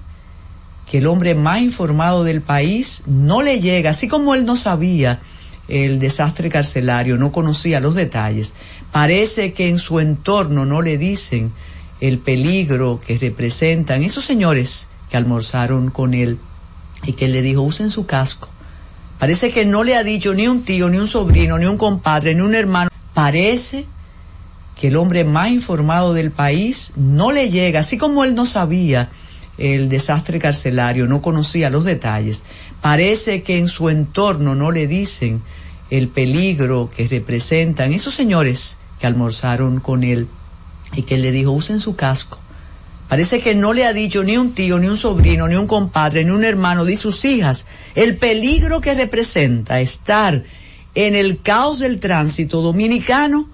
que el hombre más informado del país no le llega, así como él no sabía el desastre carcelario, no conocía los detalles, parece que en su entorno no le dicen el peligro que representan esos señores que almorzaron con él y que le dijo usen su casco. Parece que no le ha dicho ni un tío, ni un sobrino, ni un compadre, ni un hermano. Parece que el hombre más informado del país no le llega, así como él no sabía el desastre carcelario, no conocía los detalles. Parece que en su entorno no le dicen el peligro que representan esos señores que almorzaron con él y que le dijo usen su casco. Parece que no le ha dicho ni un tío, ni un sobrino, ni un compadre, ni un hermano de sus hijas el peligro que representa estar en el caos del tránsito dominicano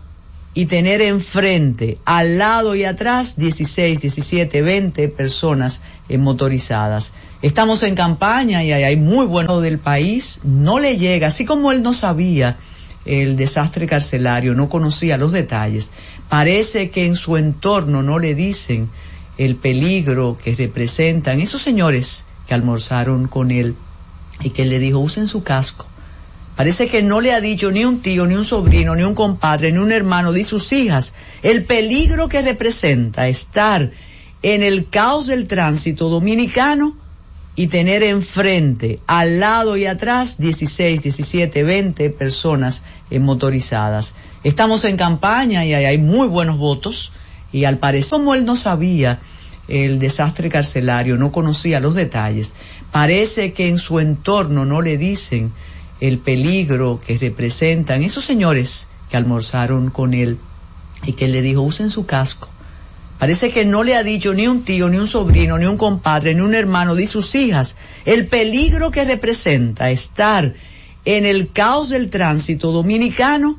y tener enfrente, al lado y atrás 16, 17, 20 personas motorizadas. Estamos en campaña y hay muy bueno del país, no le llega, así como él no sabía el desastre carcelario, no conocía los detalles, parece que en su entorno no le dicen el peligro que representan esos señores que almorzaron con él y que le dijo usen su casco Parece que no le ha dicho ni un tío, ni un sobrino, ni un compadre, ni un hermano de sus hijas el peligro que representa estar en el caos del tránsito dominicano y tener enfrente, al lado y atrás 16, 17, 20 personas motorizadas. Estamos en campaña y hay muy buenos votos y al parecer como él no sabía el desastre carcelario, no conocía los detalles, parece que en su entorno no le dicen el peligro que representan esos señores que almorzaron con él y que le dijo usen su casco. Parece que no le ha dicho ni un tío, ni un sobrino, ni un compadre, ni un hermano de sus hijas el peligro que representa estar en el caos del tránsito dominicano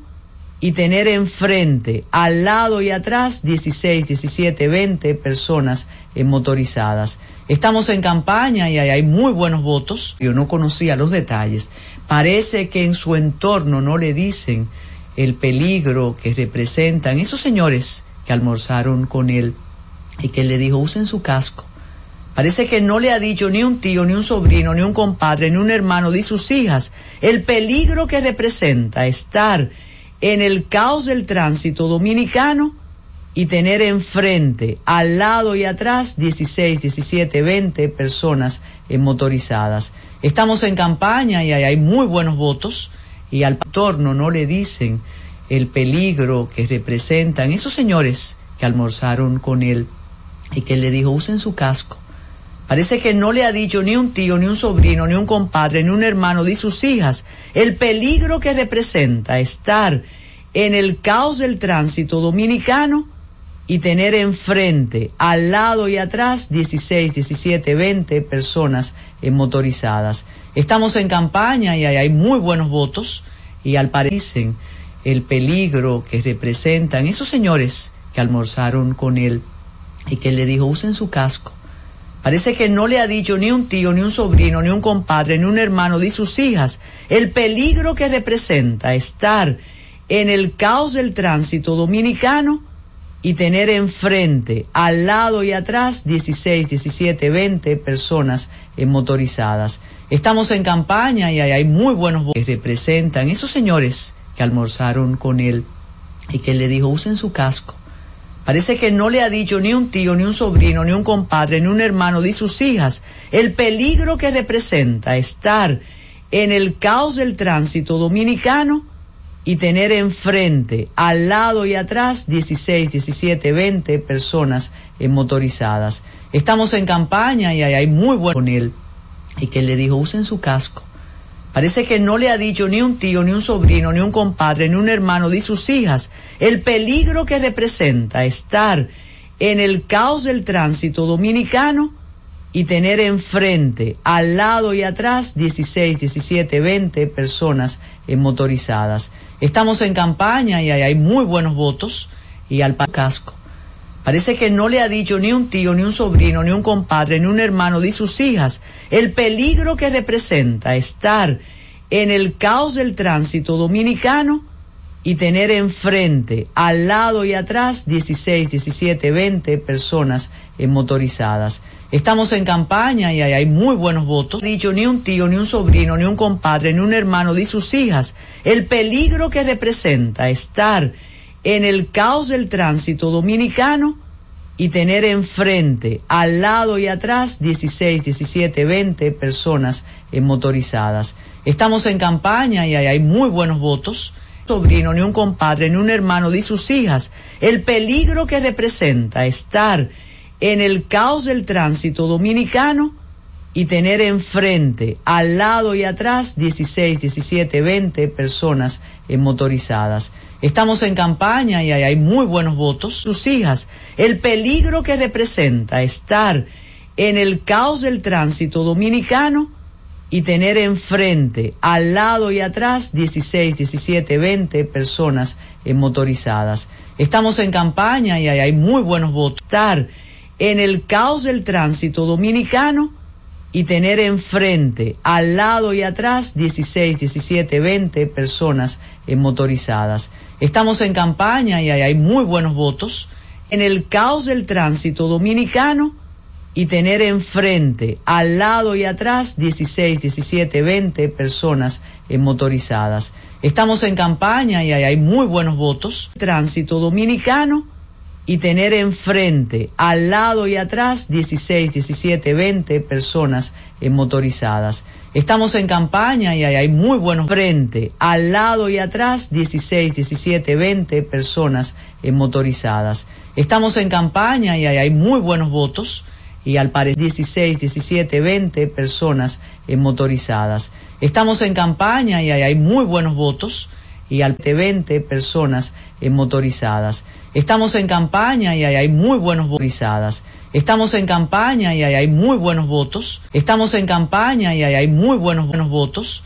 y tener enfrente, al lado y atrás 16, 17, 20 personas motorizadas. Estamos en campaña y hay muy buenos votos. Yo no conocía los detalles, parece que en su entorno no le dicen el peligro que representan esos señores que almorzaron con él y que le dijo usen su casco. Parece que no le ha dicho ni un tío, ni un sobrino, ni un compadre, ni un hermano de sus hijas el peligro que representa estar en el caos del tránsito dominicano y tener enfrente, al lado y atrás 16, 17, 20 personas motorizadas. Estamos en campaña y hay muy buenos votos y al torno no le dicen el peligro que representan esos señores que almorzaron con él y que le dijo usen su casco. Parece que no le ha dicho ni un tío, ni un sobrino, ni un compadre, ni un hermano de sus hijas el peligro que representa estar en el caos del tránsito dominicano y tener enfrente, al lado y atrás 16, 17, 20 personas motorizadas. Estamos en campaña y hay muy buenos votos y al parecer el peligro que representan esos señores que almorzaron con él y que le dijo usen su casco. Parece que no le ha dicho ni un tío, ni un sobrino, ni un compadre, ni un hermano de sus hijas el peligro que representa estar en el caos del tránsito dominicano y tener enfrente, al lado y atrás 16, 17, 20 personas motorizadas. Estamos en campaña y hay muy buenos que representan esos señores que almorzaron con él y que le dijo usen su casco. Parece que no le ha dicho ni un tío, ni un sobrino, ni un compadre, ni un hermano de sus hijas el peligro que representa estar en el caos del tránsito dominicano y tener enfrente, al lado y atrás 16, 17, 20 personas motorizadas. Estamos en campaña y hay muy bueno con él y que le dijo usen su casco. Parece que no le ha dicho ni un tío, ni un sobrino, ni un compadre, ni un hermano de sus hijas el peligro que representa estar en el caos del tránsito dominicano y tener enfrente, al lado y atrás 16, 17, 20 personas eh, motorizadas. Estamos en campaña y hay, muy buenos votos y al casco. Parece que no le ha dicho ni un tío, ni un sobrino, ni un compadre, ni un hermano de sus hijas el peligro que representa estar en el caos del tránsito dominicano y tener enfrente, al lado y atrás 16, 17, 20 personas eh, motorizadas. Estamos en campaña y hay, muy buenos votos. Dicho ni un tío, ni un sobrino, ni un compadre, ni un hermano de sus hijas el peligro que representa estar en el caos del tránsito dominicano y tener enfrente, al lado y atrás 16, 17, 20 personas eh, motorizadas. Estamos en campaña y hay muy buenos votos. Sobrino, ni un compadre, ni un hermano de sus hijas. El peligro que representa estar en el caos del tránsito dominicano y tener enfrente, al lado y atrás 16, 17, 20 personas eh, motorizadas. Estamos en campaña y hay, hay muy buenos votos. Sus hijas, el peligro que representa estar en el caos del tránsito dominicano y tener enfrente, al lado y atrás 16, 17, 20 personas eh, motorizadas. Estamos en campaña y hay, hay muy buenos votos. Estar en el caos del tránsito dominicano y tener enfrente, al lado y atrás 16, 17, 20 personas eh, motorizadas. Estamos en campaña y hay, hay muy buenos votos. En el caos del tránsito dominicano y tener enfrente, al lado y atrás 16, 17, 20 personas eh, motorizadas. Estamos en campaña y hay, muy buenos votos. Tránsito dominicano y tener enfrente, al lado y atrás 16, 17, 20 personas eh, motorizadas. Estamos en campaña y hay, muy buenos frente, al lado y atrás 16, 17, 20 personas eh, motorizadas. Estamos en campaña y hay muy buenos votos y al parecer 16, 17, 20 personas eh, motorizadas. Estamos en campaña y hay, hay muy buenos votos y al 20 personas eh, motorizadas. Estamos en campaña y hay, hay muy buenos motorizadas. Estamos en campaña y hay, hay muy buenos votos. Estamos en campaña y hay, hay muy buenos buenos votos